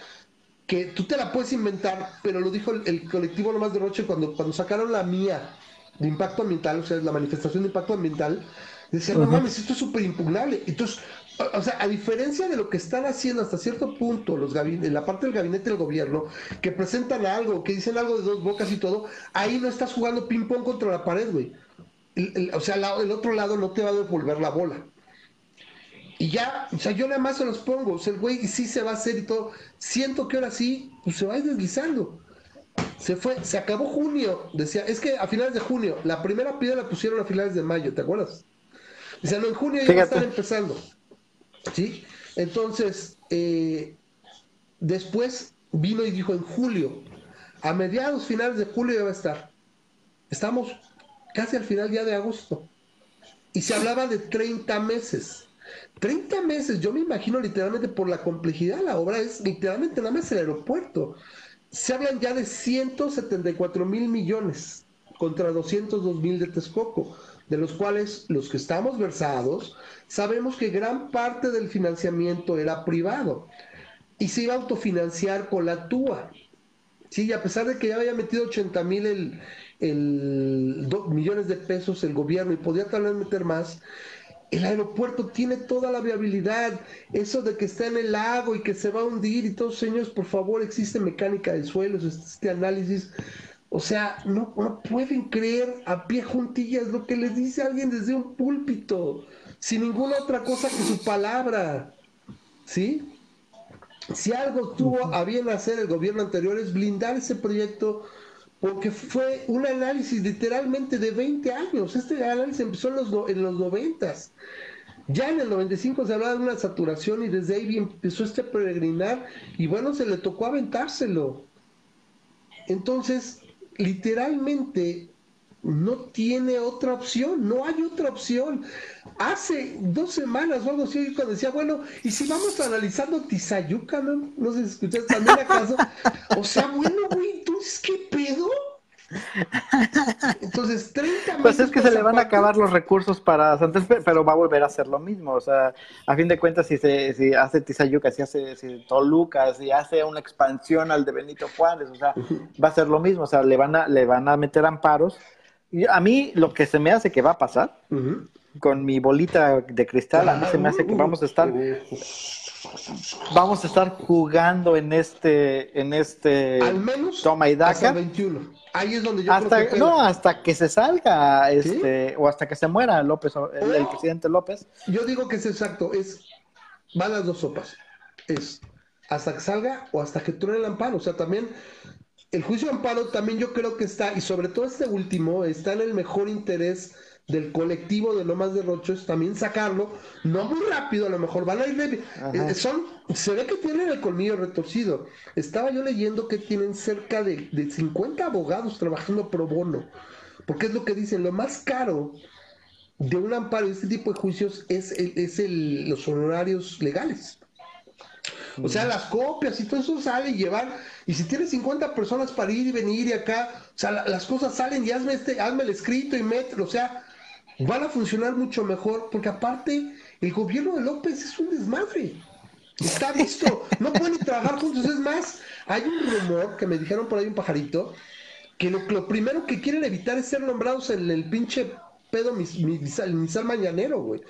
que tú te la puedes inventar, pero lo dijo el, el colectivo nomás de Roche cuando, cuando sacaron la mía de impacto ambiental, o sea, la manifestación de impacto ambiental, decían, no mames, esto es súper impugnable. Entonces, o, sea, a diferencia de lo que están haciendo hasta cierto punto los en la parte del gabinete del gobierno, que presentan algo, que dicen algo de dos bocas y todo, ahí no estás jugando ping-pong contra la pared, güey. O sea, la- el otro lado no te va a devolver la bola. Y ya, o sea, yo nada más se los pongo. O sea, el güey sí se va a hacer y todo. Siento que ahora sí, pues se va a ir deslizando. Se fue, se acabó junio. Decía, es que a finales de junio, la primera piedra la pusieron a finales de mayo, ¿te acuerdas? Dice, no, en junio ya va a estar empezando. ¿Sí? Entonces, eh, después vino y dijo en julio, a mediados, finales de julio ya va a estar. Estamos casi al final ya de agosto. Y se hablaba de 30 meses. 30 meses, yo me imagino literalmente por la complejidad de la obra, es literalmente nada más el aeropuerto. Se hablan ya de 174 mil millones contra 202 mil de Texcoco, de los cuales los que estamos versados sabemos que gran parte del financiamiento era privado y se iba a autofinanciar con la TUA. Sí, y a pesar de que ya había metido 80 mil el, el millones de pesos el gobierno y podía tal vez meter más, el aeropuerto tiene toda la viabilidad. Eso de que está en el lago y que se va a hundir y todos, señores, por favor, existe mecánica de suelos, este análisis. O sea, no, no pueden creer a pie juntillas lo que les dice alguien desde un púlpito, sin ninguna otra cosa que su palabra. ¿Sí? Si algo tuvo a bien hacer el gobierno anterior es blindar ese proyecto porque fue un análisis literalmente de 20 años. Este análisis empezó en los, en los 90. Ya en el 95 se hablaba de una saturación y desde ahí empezó este peregrinar y bueno, se le tocó aventárselo. Entonces, literalmente no tiene otra opción, no hay otra opción. Hace dos semanas o algo así, cuando decía, bueno, y si vamos analizando Tizayuca, ¿no? No sé si escuchaste también acaso. O sea, bueno, güey, entonces, ¿qué pedo? Entonces, 30 Pues es que se le van a acabar los recursos para Santos, pe- pero va a volver a hacer lo mismo. O sea, a fin de cuentas, si se si hace Tizayuca, si hace si Toluca, si hace una expansión al de Benito Juárez, o sea, va a ser lo mismo. O sea, le van a, le van a meter amparos Y A mí lo que se me hace que va a pasar con mi bolita de cristal, a mí se me hace que vamos a estar, vamos a estar jugando en este, en este Al menos toma y hasta daca. el 21. Ahí es donde yo creo Hasta, pega. no, hasta que se salga, este, o hasta que se muera López, el, el presidente López. Yo digo que es exacto, es van las dos sopas. Es hasta que salga o hasta que truene el amparo. O sea, también el juicio de amparo también yo creo que está, y sobre todo este último, está en el mejor interés del colectivo de no más derrochos, también sacarlo, no muy rápido, a lo mejor van a ir eh, son, se ve que tienen el colmillo retorcido. Estaba yo leyendo que tienen cerca de, de 50 abogados trabajando pro bono, porque es lo que dicen, lo más caro de un amparo de este tipo de juicios es, el- es el- los honorarios legales. O sea, las copias y todo eso sale y llevar. Y si tienes 50 personas para ir y venir y acá, o sea, la- las cosas salen y hazme, este, hazme el escrito y mételo. O sea, van a funcionar mucho mejor porque aparte el gobierno de López es un desmadre. Está visto, no pueden trabajar juntos. Es más, hay un rumor que me dijeron por ahí un pajarito que lo, primero que quieren evitar es ser nombrados en el pinche pedo mis, mañanero, güey.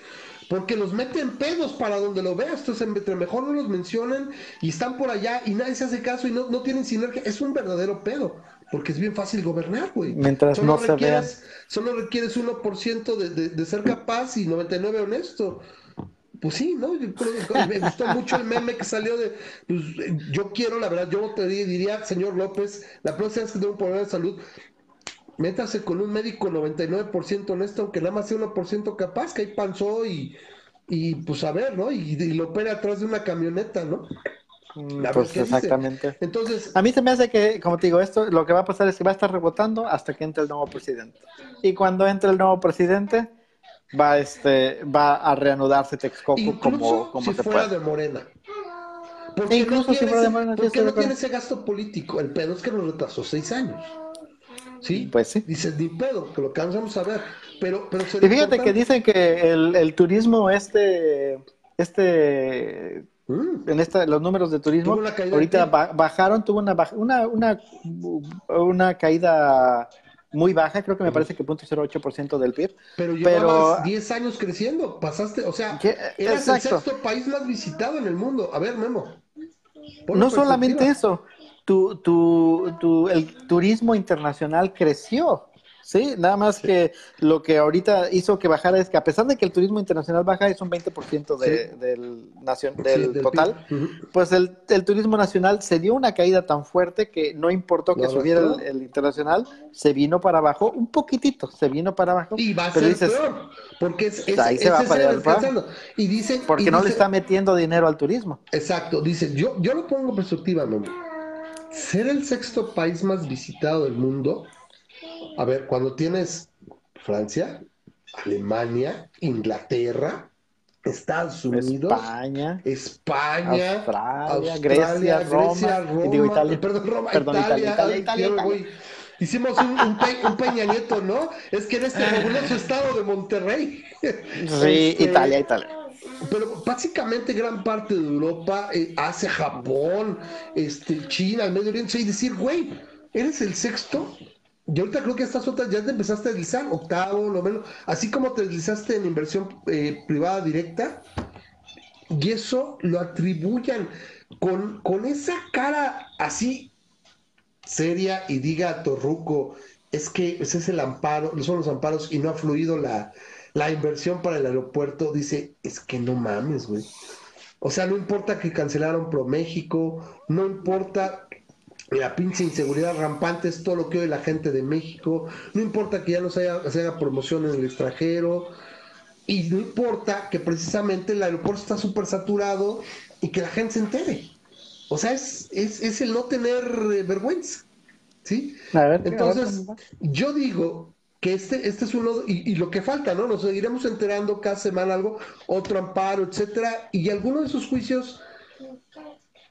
Porque los meten pedos para donde lo veas. Entonces, entre mejor no los mencionen y están por allá y nadie se hace caso y no, no tienen sinergia. Es un verdadero pedo. Porque es bien fácil gobernar, güey. Mientras no se requieres, Solo requieres 1% de, de, de ser capaz y 99% honesto. Pues sí, ¿no? Yo creo que me gustó mucho el meme que salió de, pues, yo quiero, la verdad, yo te diría, señor López, la próxima vez que tenga un problema de salud, métase con un médico 99% honesto, aunque nada más sea 1% capaz, que ahí panzó y, y pues a ver, ¿no? Y, y lo opera atrás de una camioneta, ¿no? Ver Pues dice. exactamente. Entonces, A mí se me hace que, como te digo, esto lo que va a pasar es que va a estar rebotando hasta que entre el nuevo presidente. Y cuando entre el nuevo presidente, va este va a reanudarse Texcoco como, como si se fuera puede. de Morena. E incluso si tiene fuera de Morena, yo ¿Por qué estoy de no tiene ese gasto político? El pedo es que nos retrasó seis años. ¿Sí? Pues sí. Dices, ni pedo, que lo cansamos a ver. Pero, pero Y fíjate que dicen que el, el turismo este este Mm, en esta, los números de turismo ahorita bajaron, tuvo una, una, una, una caída muy baja, creo que me parece que 0.08% del PIB. pero llevabas 10 años creciendo. Pasaste, o sea, ¿Qué? eras Exacto. el sexto país más visitado en el mundo. A ver, Memo. No en solamente eso, tu, tu, tu- el turismo internacional creció, ¿sí? Nada más que lo que ahorita hizo que bajara es que a pesar de que el turismo internacional baja, es un 20% de- Sí. del, nacion- Sí, del total, pues el, el turismo nacional se dio una caída tan fuerte que no importó que subiera el, internacional, se vino para abajo, un poquitito, se vino para abajo. Y va a pero ser dices, peor. Porque es, es, Ahí se es va ese para allá. Y dicen. Porque y no le está metiendo dinero al turismo. Exacto, dice, yo, yo lo pongo en perspectiva, Memo. Ser el sexto país más visitado del mundo, a ver, cuando tienes Francia, Alemania, Inglaterra, Estados Unidos, España. España, Australia, Grecia, Roma, y digo Italia. perdón, Roma, Perdón, Italia, Italia, Italia. Hicimos un, un, Pe- un Peña Nieto, ¿no? Es que en este fabuloso estado de Monterrey. Sí, Este, Italia, Italia. pero básicamente gran parte de Europa, eh, Asia, Japón, este, China, el Medio Oriente, y decir, güey, eres el sexto. Y ahorita creo que estas otras ya te empezaste a deslizar, octavo, noveno, así como te deslizaste en inversión eh, privada directa, y eso lo atribuyan con, con esa cara así seria y diga a Torruco, es que ese es el amparo, son los amparos y no ha fluido la, la inversión para el aeropuerto, dice, es que no mames, güey. O sea, no importa que cancelaron Pro México, no importa la pinche inseguridad rampante, es todo lo que oye la gente de México, no importa que ya no se haga, se haga promoción en el extranjero, y no importa que precisamente el aeropuerto está súper saturado y que la gente se entere. O sea, es, es, es el no tener eh, vergüenza. ¿Sí? A ver, Entonces, a ver. yo digo que este, este es uno, y, y lo que falta, ¿no? Nos seguiremos enterando cada semana algo, otro amparo, etcétera, y alguno de esos juicios,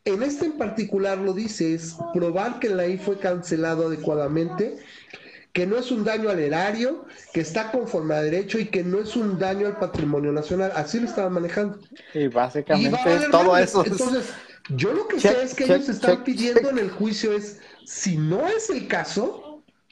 en este en particular lo dice, es probar que la I fue cancelado adecuadamente, que no es un daño al erario, que está conforme a derecho y que no es un daño al patrimonio nacional. Así lo estaban manejando. Y Y básicamente valer todo eso. es- Entonces, yo lo que Check, sé es que check, ellos están check, pidiendo en el juicio es, si no es el caso,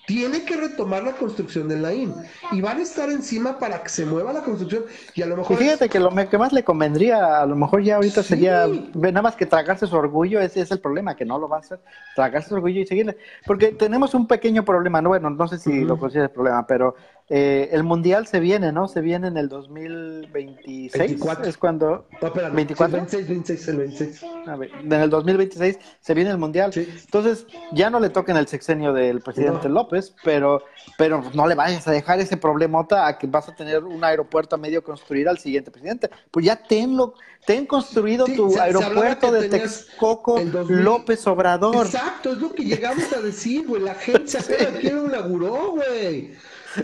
tiene que retomar la construcción del Naim y van a estar encima para que se mueva la construcción y a lo Y mejor fíjate que lo que más le convendría, a lo mejor ya ahorita Sí. sería nada más que tragarse su orgullo, ese es el problema, que no lo va a hacer, tragarse su orgullo y seguirle. Porque tenemos un pequeño problema, no, bueno, no sé si Ujú. lo consideras problema, pero eh, el mundial se viene, ¿no? Se viene en el 2026, 24. es cuando, No, espérame, 24. sí, 26, 26, el 26. a ver, en el 2026 se viene el mundial. Sí. Entonces, ya no le toquen el sexenio del presidente No. López, pero, pero no le vayas a dejar ese problemota a que vas a tener un aeropuerto a medio construir al siguiente presidente. Pues ya tenlo, ten construido Sí, tu se- se aeropuerto de Texcoco el 2000. López Obrador. Exacto, es lo que llegamos a decir, güey. La agencia cada quien lo inauguró, güey.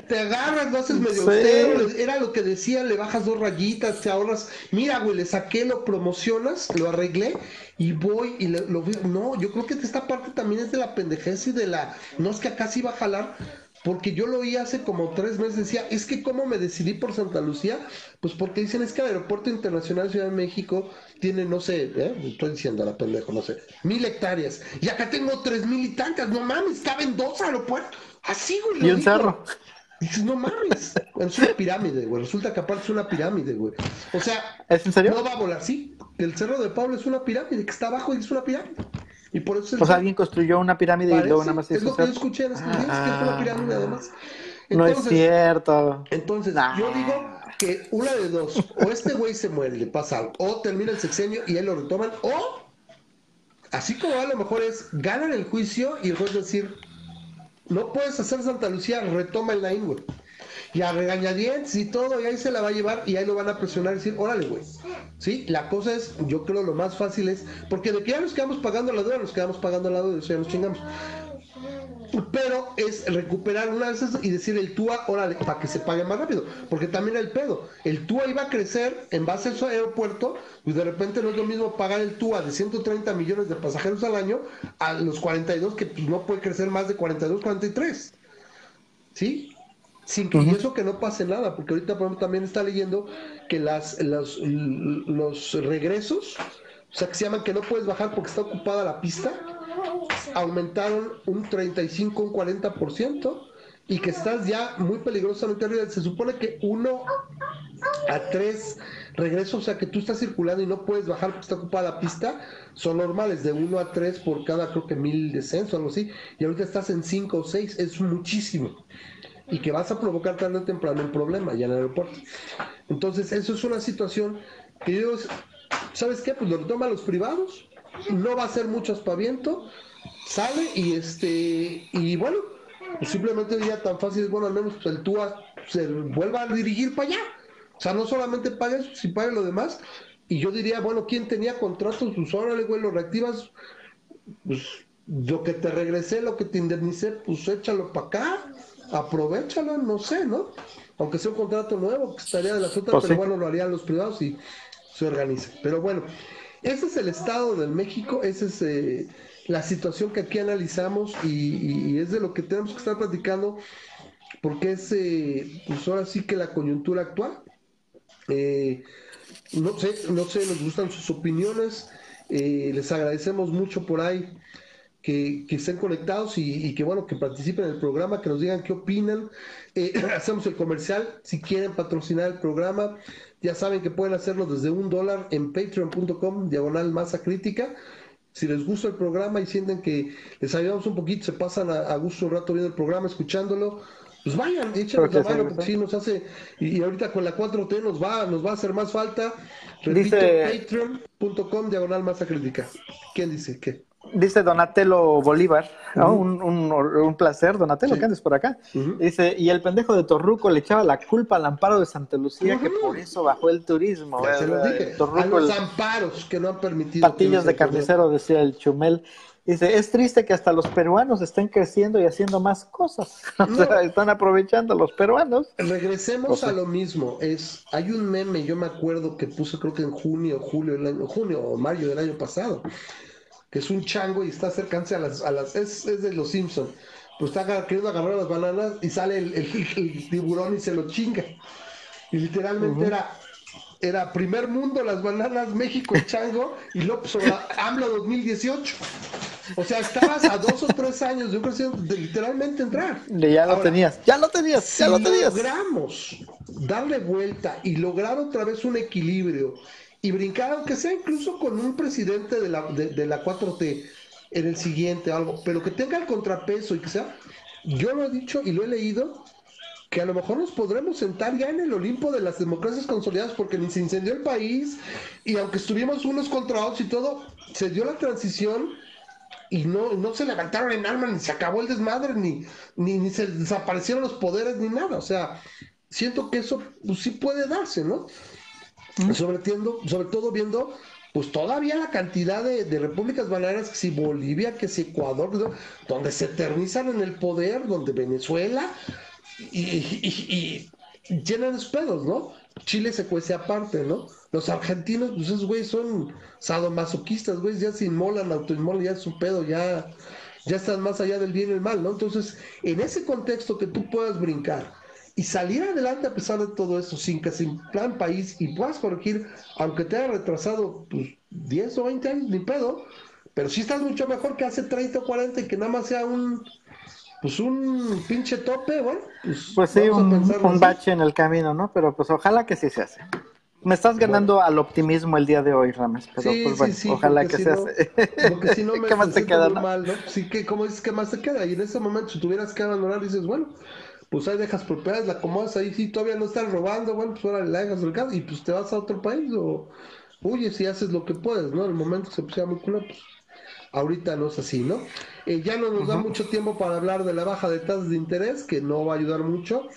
Te agarras, lo haces medio Sí. austero, era lo que decía, le bajas dos rayitas, te ahorras. Mira, güey, le saqué, lo promocionas, lo arreglé y voy y le- lo vi- No, yo creo que esta parte también es de la pendejez y de la. No es que acá sí va a jalar. Porque yo lo oí hace como tres meses, decía, es que cómo me decidí por Santa Lucía, pues porque dicen es que el Aeropuerto Internacional Ciudad de México tiene, no sé, ¿eh? estoy diciendo a la pendejo, no sé, mil hectáreas, y acá tengo tres mil y tantas, no mames, caben dos aeropuertos, así, güey. Y un cerro. Dices, no mames, es una pirámide, güey, resulta que aparte es una pirámide, güey. O sea, ¿Es en serio? no va a volar, sí, el Cerro de Pablo es una pirámide, que está abajo y es una pirámide. Y por eso es el alguien construyó una pirámide y Parece, luego nada más es lo que yo escuché en estos días, que es una pirámide además. No es Entonces, cierto. entonces, Nah. yo digo que una de dos, o este güey se muere y le pasa algo, o termina el sexenio y él lo retoman, o así como a lo mejor es, ganan el juicio y el juez decir, no puedes hacer Santa Lucía, retoma el Naín, güey. Y a regañadientes y todo, y ahí se la va a llevar y ahí lo van a presionar y decir, órale, güey. Sí, la cosa es, yo creo lo más fácil es, porque de que ya nos quedamos pagando la deuda, nos quedamos pagando la deuda, eso ya nos chingamos. Pero es recuperar una de esas y decir el TUA, órale, para que se pague más rápido. Porque también el pedo. El TUA iba a crecer en base a su aeropuerto y de repente no es lo mismo pagar el TUA de 130 millones de pasajeros al año a los 42 que pues, no puede crecer más de 42, 43. ¿Sí? Sin que, eso que no pase nada, porque ahorita por ejemplo, también está leyendo que las, los, los regresos, o sea, que se llaman que no puedes bajar porque está ocupada la pista, aumentaron un 35, un 40%, y que estás ya muy peligrosamente arriba. Se supone que uno a tres regresos, o sea, que tú estás circulando y no puedes bajar porque está ocupada la pista, son normales, de uno a tres por cada, creo que mil descenso, algo así, y ahorita estás en cinco o seis, es muchísimo. Y que vas a provocar tarde o temprano un problema ya en el aeropuerto. Entonces, eso es una situación que yo, ¿sabes qué? Pues lo retoman los privados, no va a ser mucho aspaviento, sale y este, y bueno, pues simplemente ya tan fácil es, bueno, al menos pues, el TUA se vuelva a dirigir para allá. O sea, no solamente pague eso, si pague lo demás. Y yo diría, bueno, ¿quién tenía contratos? Pues órale, güey, lo reactivas. Pues lo que te regresé, lo que te indemnicé, pues échalo para acá. Aprovechalo, no sé, ¿no? Aunque sea un contrato nuevo, que estaría de las otras, Pues pero sí. bueno, lo harían los privados y se organiza. Pero bueno, ese es el estado del México, esa es eh, la situación que aquí analizamos y, es de lo que tenemos que estar platicando porque es, eh, pues ahora sí que la coyuntura actual. Eh, no sé, no sé, nos gustan sus opiniones, les agradecemos mucho por ahí que, estén conectados y, que bueno, que participen en el programa, que nos digan qué opinan. Hacemos el comercial, si quieren patrocinar el programa, ya saben que pueden hacerlo desde un dólar en patreon.com, diagonal masa crítica. Si les gusta el programa y sienten que les ayudamos un poquito, se pasan a, a gusto un rato viendo el programa, escuchándolo, pues vayan, échenos Creo la mano, porque sí nos hace, y, y ahorita con la 4T nos va, nos va a hacer más falta. Repito, Dice- patreon.com, diagonal masa crítica. ¿Quién dice qué? Dice Donatello Bolívar, ¿no? Ujú. un, un- un placer, Donatello, Sí. que andes por acá. Dice, y el pendejo de Torruco le echaba la culpa al amparo de Santa Lucía, que por eso bajó el turismo. Ya se los dije. Torruco, a los el- amparos que no han permitido. los de carnicero, decía el Chumel. Dice, es triste que hasta los peruanos estén creciendo y haciendo más cosas. O No. sea, están aprovechando los peruanos. Regresemos O sea- a lo mismo. Es, hay un meme, yo me acuerdo que puse creo que en junio, julio, del año, junio o mayo del año pasado, que es un chango y está acercándose a las, a las, es, es de los Simpson. Pues está queriendo agarrar las bananas y sale el, el- el tiburón y se lo chinga. Y literalmente era, era primer mundo las bananas, México el chango y López Obrador, AMLO 2018. O sea, estabas a dos o tres años de un de literalmente entrar. Ya lo Ahora, tenías, ya lo tenías, Si ya lo tenías. logramos darle vuelta y lograr otra vez un equilibrio y brincar, aunque sea incluso con un presidente de la, de, la 4T en el siguiente algo, pero que tenga el contrapeso y que sea, yo lo he dicho y lo he leído, que a lo mejor nos podremos sentar ya en el Olimpo de las democracias consolidadas porque ni se incendió el país y aunque estuvimos unos contra otros y todo, se dio la transición y no, no se levantaron en armas, ni se acabó el desmadre, ni, ni, ni se desaparecieron los poderes, ni nada. O sea, siento que eso pues, sí puede darse, ¿no? Sobre, todo viendo, pues todavía la cantidad de, de repúblicas bananeras, que si Bolivia, que si Ecuador, donde se eternizan en el poder, donde Venezuela, y, llenan esos pedos, ¿no? Chile se cuece aparte, ¿no? Los argentinos, pues esos güeyes son sadomasoquistas, güeyes, ya se inmolan, autoinmolan, ya es su pedo, ya, ya están más allá del bien y el mal, ¿no? Entonces, en ese contexto que tú puedas brincar y salir adelante a pesar de todo eso, sin que sin plan país y puedas corregir, aunque te haya retrasado pues, 10 o 20 años, ni pedo, pero sí estás mucho mejor que hace 30 o 40 y que nada más sea un, pues un pinche tope, bueno, pues, Pues sí, un, un bache en el camino, ¿no? Pero pues ojalá que sí se hace. Me estás ganando al optimismo el día de hoy, Rames. Pero Sí, pues bueno, sí, ojalá que si se no- hace. Porque si no me ¿Qué más te queda? no? mal, ¿no? Sí, que como dices, ¿qué más te queda? Y en ese momento, si tuvieras que abandonar, dices, bueno, pues ahí dejas propiedades, la acomodas ahí, sí, todavía no estás robando, bueno, pues ahora la dejas el caso y pues te vas a otro país o huyes y haces lo que puedes, ¿no? El momento que se pusiera muy culo, pues ahorita no es así, ¿no? Eh, ya no nos da mucho tiempo para hablar de la baja de tasas de interés, que no va a ayudar mucho.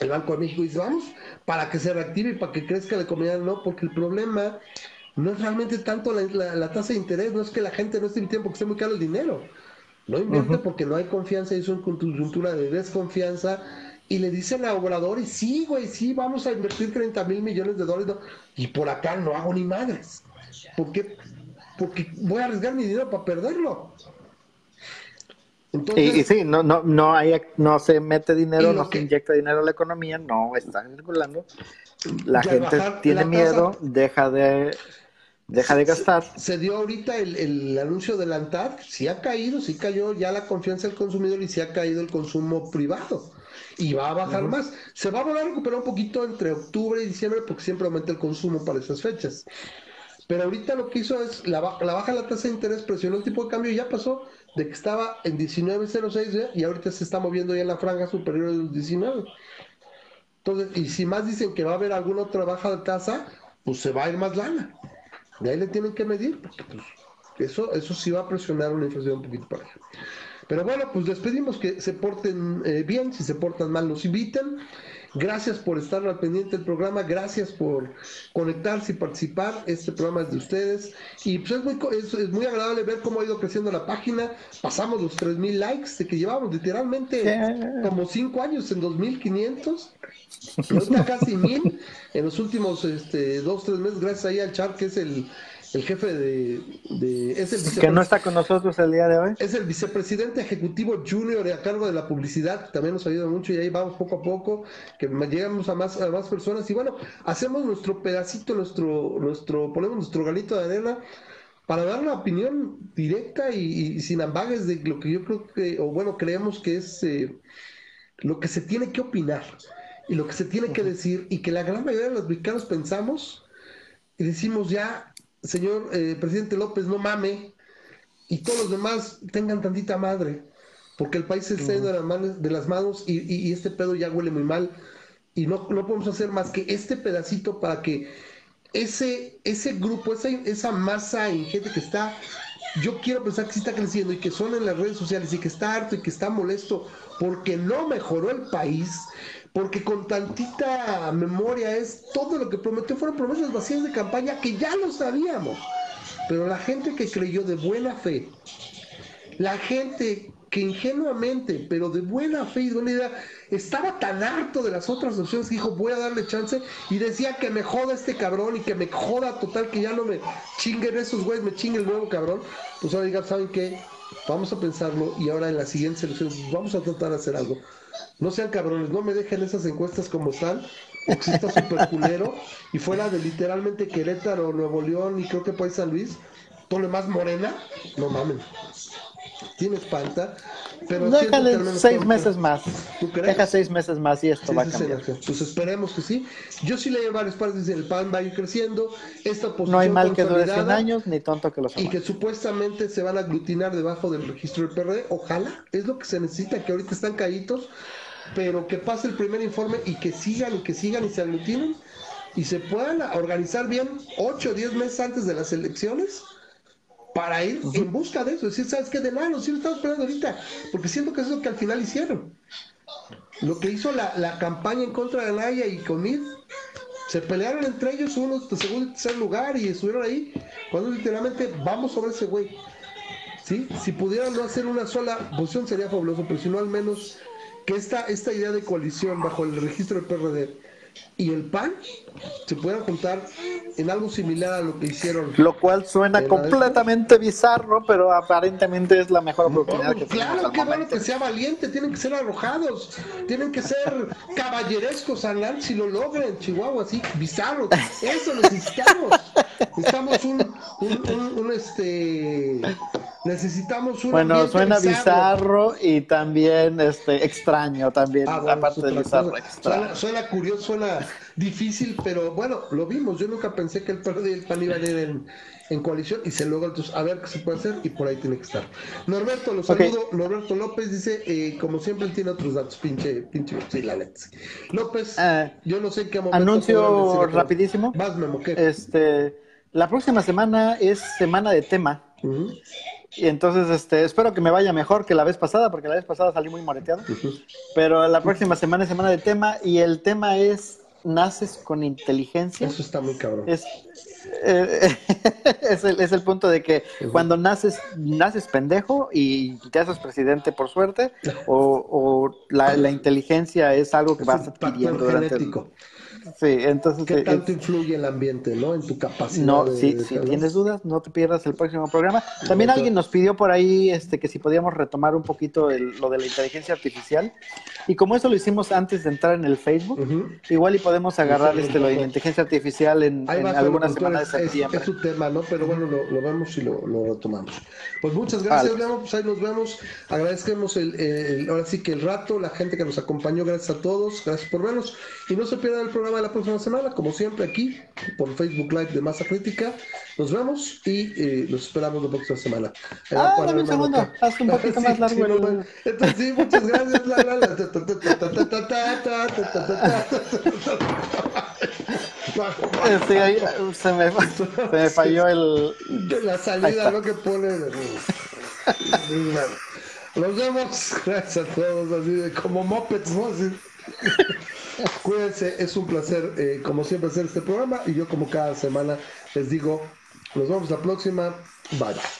El Banco de México dice, vamos, para que se reactive y para que crezca la economía, no, porque el problema no es realmente tanto la, la- la tasa de interés, no es que la gente no esté invirtiendo porque esté muy caro el dinero. No invierte porque no hay confianza y es una coyuntura de desconfianza. Y le dicen a Obrador, y sí, güey, sí, vamos a invertir 30 mil millones de dólares. Y por acá no hago ni madres. ¿Por qué? Porque voy a arriesgar mi dinero para perderlo. Entonces, Y, y sí, no, no, no, hay, no se mete dinero, no que- se inyecta dinero a la economía, no está circulando. La gente bajar tiene la miedo, tasa- deja de, deja de gastar. se dio ahorita el, el anuncio del ANTAD, sí ha caído, sí cayó ya la confianza del consumidor y sí ha caído el consumo privado. Y va a bajar más. Se va a volver a recuperar un poquito entre octubre y diciembre porque siempre aumenta el consumo para esas fechas. Pero ahorita lo que hizo es la, la baja de la tasa de interés, presionó el tipo de cambio y ya pasó de que estaba en 19.06 ya, y ahorita se está moviendo ya en la franja superior de los 19. Entonces, y si más dicen que va a haber alguna otra baja de tasa, pues se va a ir más lana. De ahí le tienen que medir, porque pues, eso, eso sí va a presionar una inflación un poquito para allá. Pero bueno, pues les pedimos que se porten eh, bien, si se portan mal nos inviten. Gracias por estar al pendiente del programa, gracias por conectarse y participar. Este programa es de ustedes. Y pues es muy, es, es muy agradable ver cómo ha ido creciendo la página. Pasamos los 3.000 likes, de que llevamos literalmente Yeah. como 5 años en 2.500. Ahorita casi 1.000 en los últimos este, 2, 3 meses, gracias ahí al Char, que es el, el jefe de... de es el Que no está con nosotros el día de hoy. es el vicepresidente ejecutivo junior a cargo de la publicidad, que también nos ayuda mucho y ahí vamos poco a poco, que llegamos a más, a más personas y bueno, hacemos nuestro pedacito, nuestro, nuestro, ponemos nuestro granito de arena para dar una opinión directa y, y sin ambages de lo que yo creo que, o bueno, creemos que es eh, lo que se tiene que opinar y lo que se tiene que decir y que la gran mayoría de los mexicanos pensamos y decimos ya, señor eh, presidente López, no mame, y todos los demás tengan tantita madre, porque el país se está yendo de las manos, y, y- y este pedo ya huele muy mal y no, no podemos hacer más que este pedacito para que ese, ese grupo, esa, esa masa ingente que está, yo quiero pensar que sí está creciendo y que son en las redes sociales y que está harto y que está molesto porque no mejoró el país, porque con tantita memoria es todo lo que prometió fueron promesas vacías de campaña que ya lo sabíamos. Pero la gente que creyó de buena fe, la gente que ingenuamente, pero de buena fe y de buena idea, estaba tan harto de las otras opciones que dijo, voy a darle chance, y decía que me joda este cabrón y que me joda total, que ya no me chinguen esos güeyes, me chingue el nuevo cabrón, pues ahora digan, ¿saben qué? Vamos a pensarlo y ahora en las siguientes elecciones vamos a tratar de hacer algo. No sean cabrones, no me dejen esas encuestas como están, está súper culero, y fuera de literalmente Querétaro, Nuevo León y creo que País San Luis, tole más morena, no mames. Tiene espanta, pero Déjale seis meses más. ¿Tú crees? Deja seis meses más y esto Sí, va a cambiar. sí. Pues esperemos que sí. Yo sí leí varias partes, dicen, el PAN va a ir creciendo, esta posición No hay mal que dure 100 consolidada, años, ni tonto que los y que supuestamente se van a aglutinar debajo del registro del PRD. Ojalá, es lo que se necesita, que ahorita están caídos, pero que pase el primer informe y que sigan y que sigan y se aglutinen y se puedan organizar bien 8 o 10 meses antes de las elecciones para ir en busca de eso. Es decir, ¿sabes qué? De nada, nos sí lo estamos esperando ahorita, porque siento que eso es lo que al final hicieron. Lo que hizo la, la campaña en contra de Naya y Comid, se pelearon entre ellos unos de segundo y tercer lugar y estuvieron ahí, cuando literalmente vamos sobre ese güey. ¿Sí? Si pudieran no hacer una sola posición sería fabuloso, pero si no al menos que esta, esta idea de coalición bajo el registro del PRD y el PAN se puedan juntar en algo similar a lo que hicieron. Lo cual suena ¿En la de- completamente bizarro, pero aparentemente es la mejor oportunidad que tenemos claro, qué bueno que sea valiente, tienen que ser arrojados, tienen que ser caballerescos, Alan, si lo logren, Chihuahua, así, bizarros, eso necesitamos. Necesitamos un, un, un- un, este, necesitamos un Bueno, suena bizarro y también este extraño también, Ah, bueno, aparte de bizarro extraño. Suena, suena curioso, suena difícil, pero bueno, lo vimos. Yo nunca pensé que el PRD y el PAN iban a ir en, en coalición y se logra. Entonces, a ver qué se puede hacer y por ahí tiene que estar. Norberto, lo saludo. Norberto López dice, eh, como siempre, él tiene otros datos, pinche, pinche, sí, la neta. López, Ah, yo no sé en qué momento. anuncio rapidísimo. Vas, Memo, ¿qué? Este, la próxima semana es semana de tema. Y entonces, este, espero que me vaya mejor que la vez pasada, porque la vez pasada salí muy moreteado. Pero la próxima semana es semana de tema y el tema es ¿naces con inteligencia? Eso está muy cabrón. Es, eh, es, el, es el punto de que cuando naces, naces pendejo y te haces presidente por suerte, o, o la, la inteligencia es algo que Es vas adquiriendo durante el-. Sí, entonces ¿Qué eh, tanto es- influye el ambiente, no? En tu capacidad. no, de- si, de- si tienes dudas, no te pierdas el próximo programa. También alguien nos pidió por ahí este, que si podíamos retomar un poquito el- lo de la inteligencia artificial. Y como eso lo hicimos antes de entrar en el Facebook, igual y podemos agarrar Sí, este, lo de la inteligencia artificial en, en va, alguna Fernando, semana de es- es- septiembre. Es, su tema, ¿no? Pero bueno, lo, lo vemos y lo, lo retomamos. Pues muchas gracias, Vale. Pues ahí nos vemos. Agradecemos el, el- ahora sí que el rato, la gente que nos acompañó. Gracias a todos. Gracias por vernos. Y no se pierdan el programa la próxima semana, como siempre aquí por Facebook Live de Masa Crítica. Nos vemos y eh, los esperamos la próxima semana. Ah, dame un segundo, haz un poquito sí, más largo. Entonces, sí, muchas gracias. se, me, se me falló el... La salida, lo que pone... Nos vemos. Gracias a todos, así de como mopeds, ¿no? Así. Cuídense, es un placer, eh, como siempre, hacer este programa. Y yo, como cada semana, les digo, nos vemos la próxima. Bye.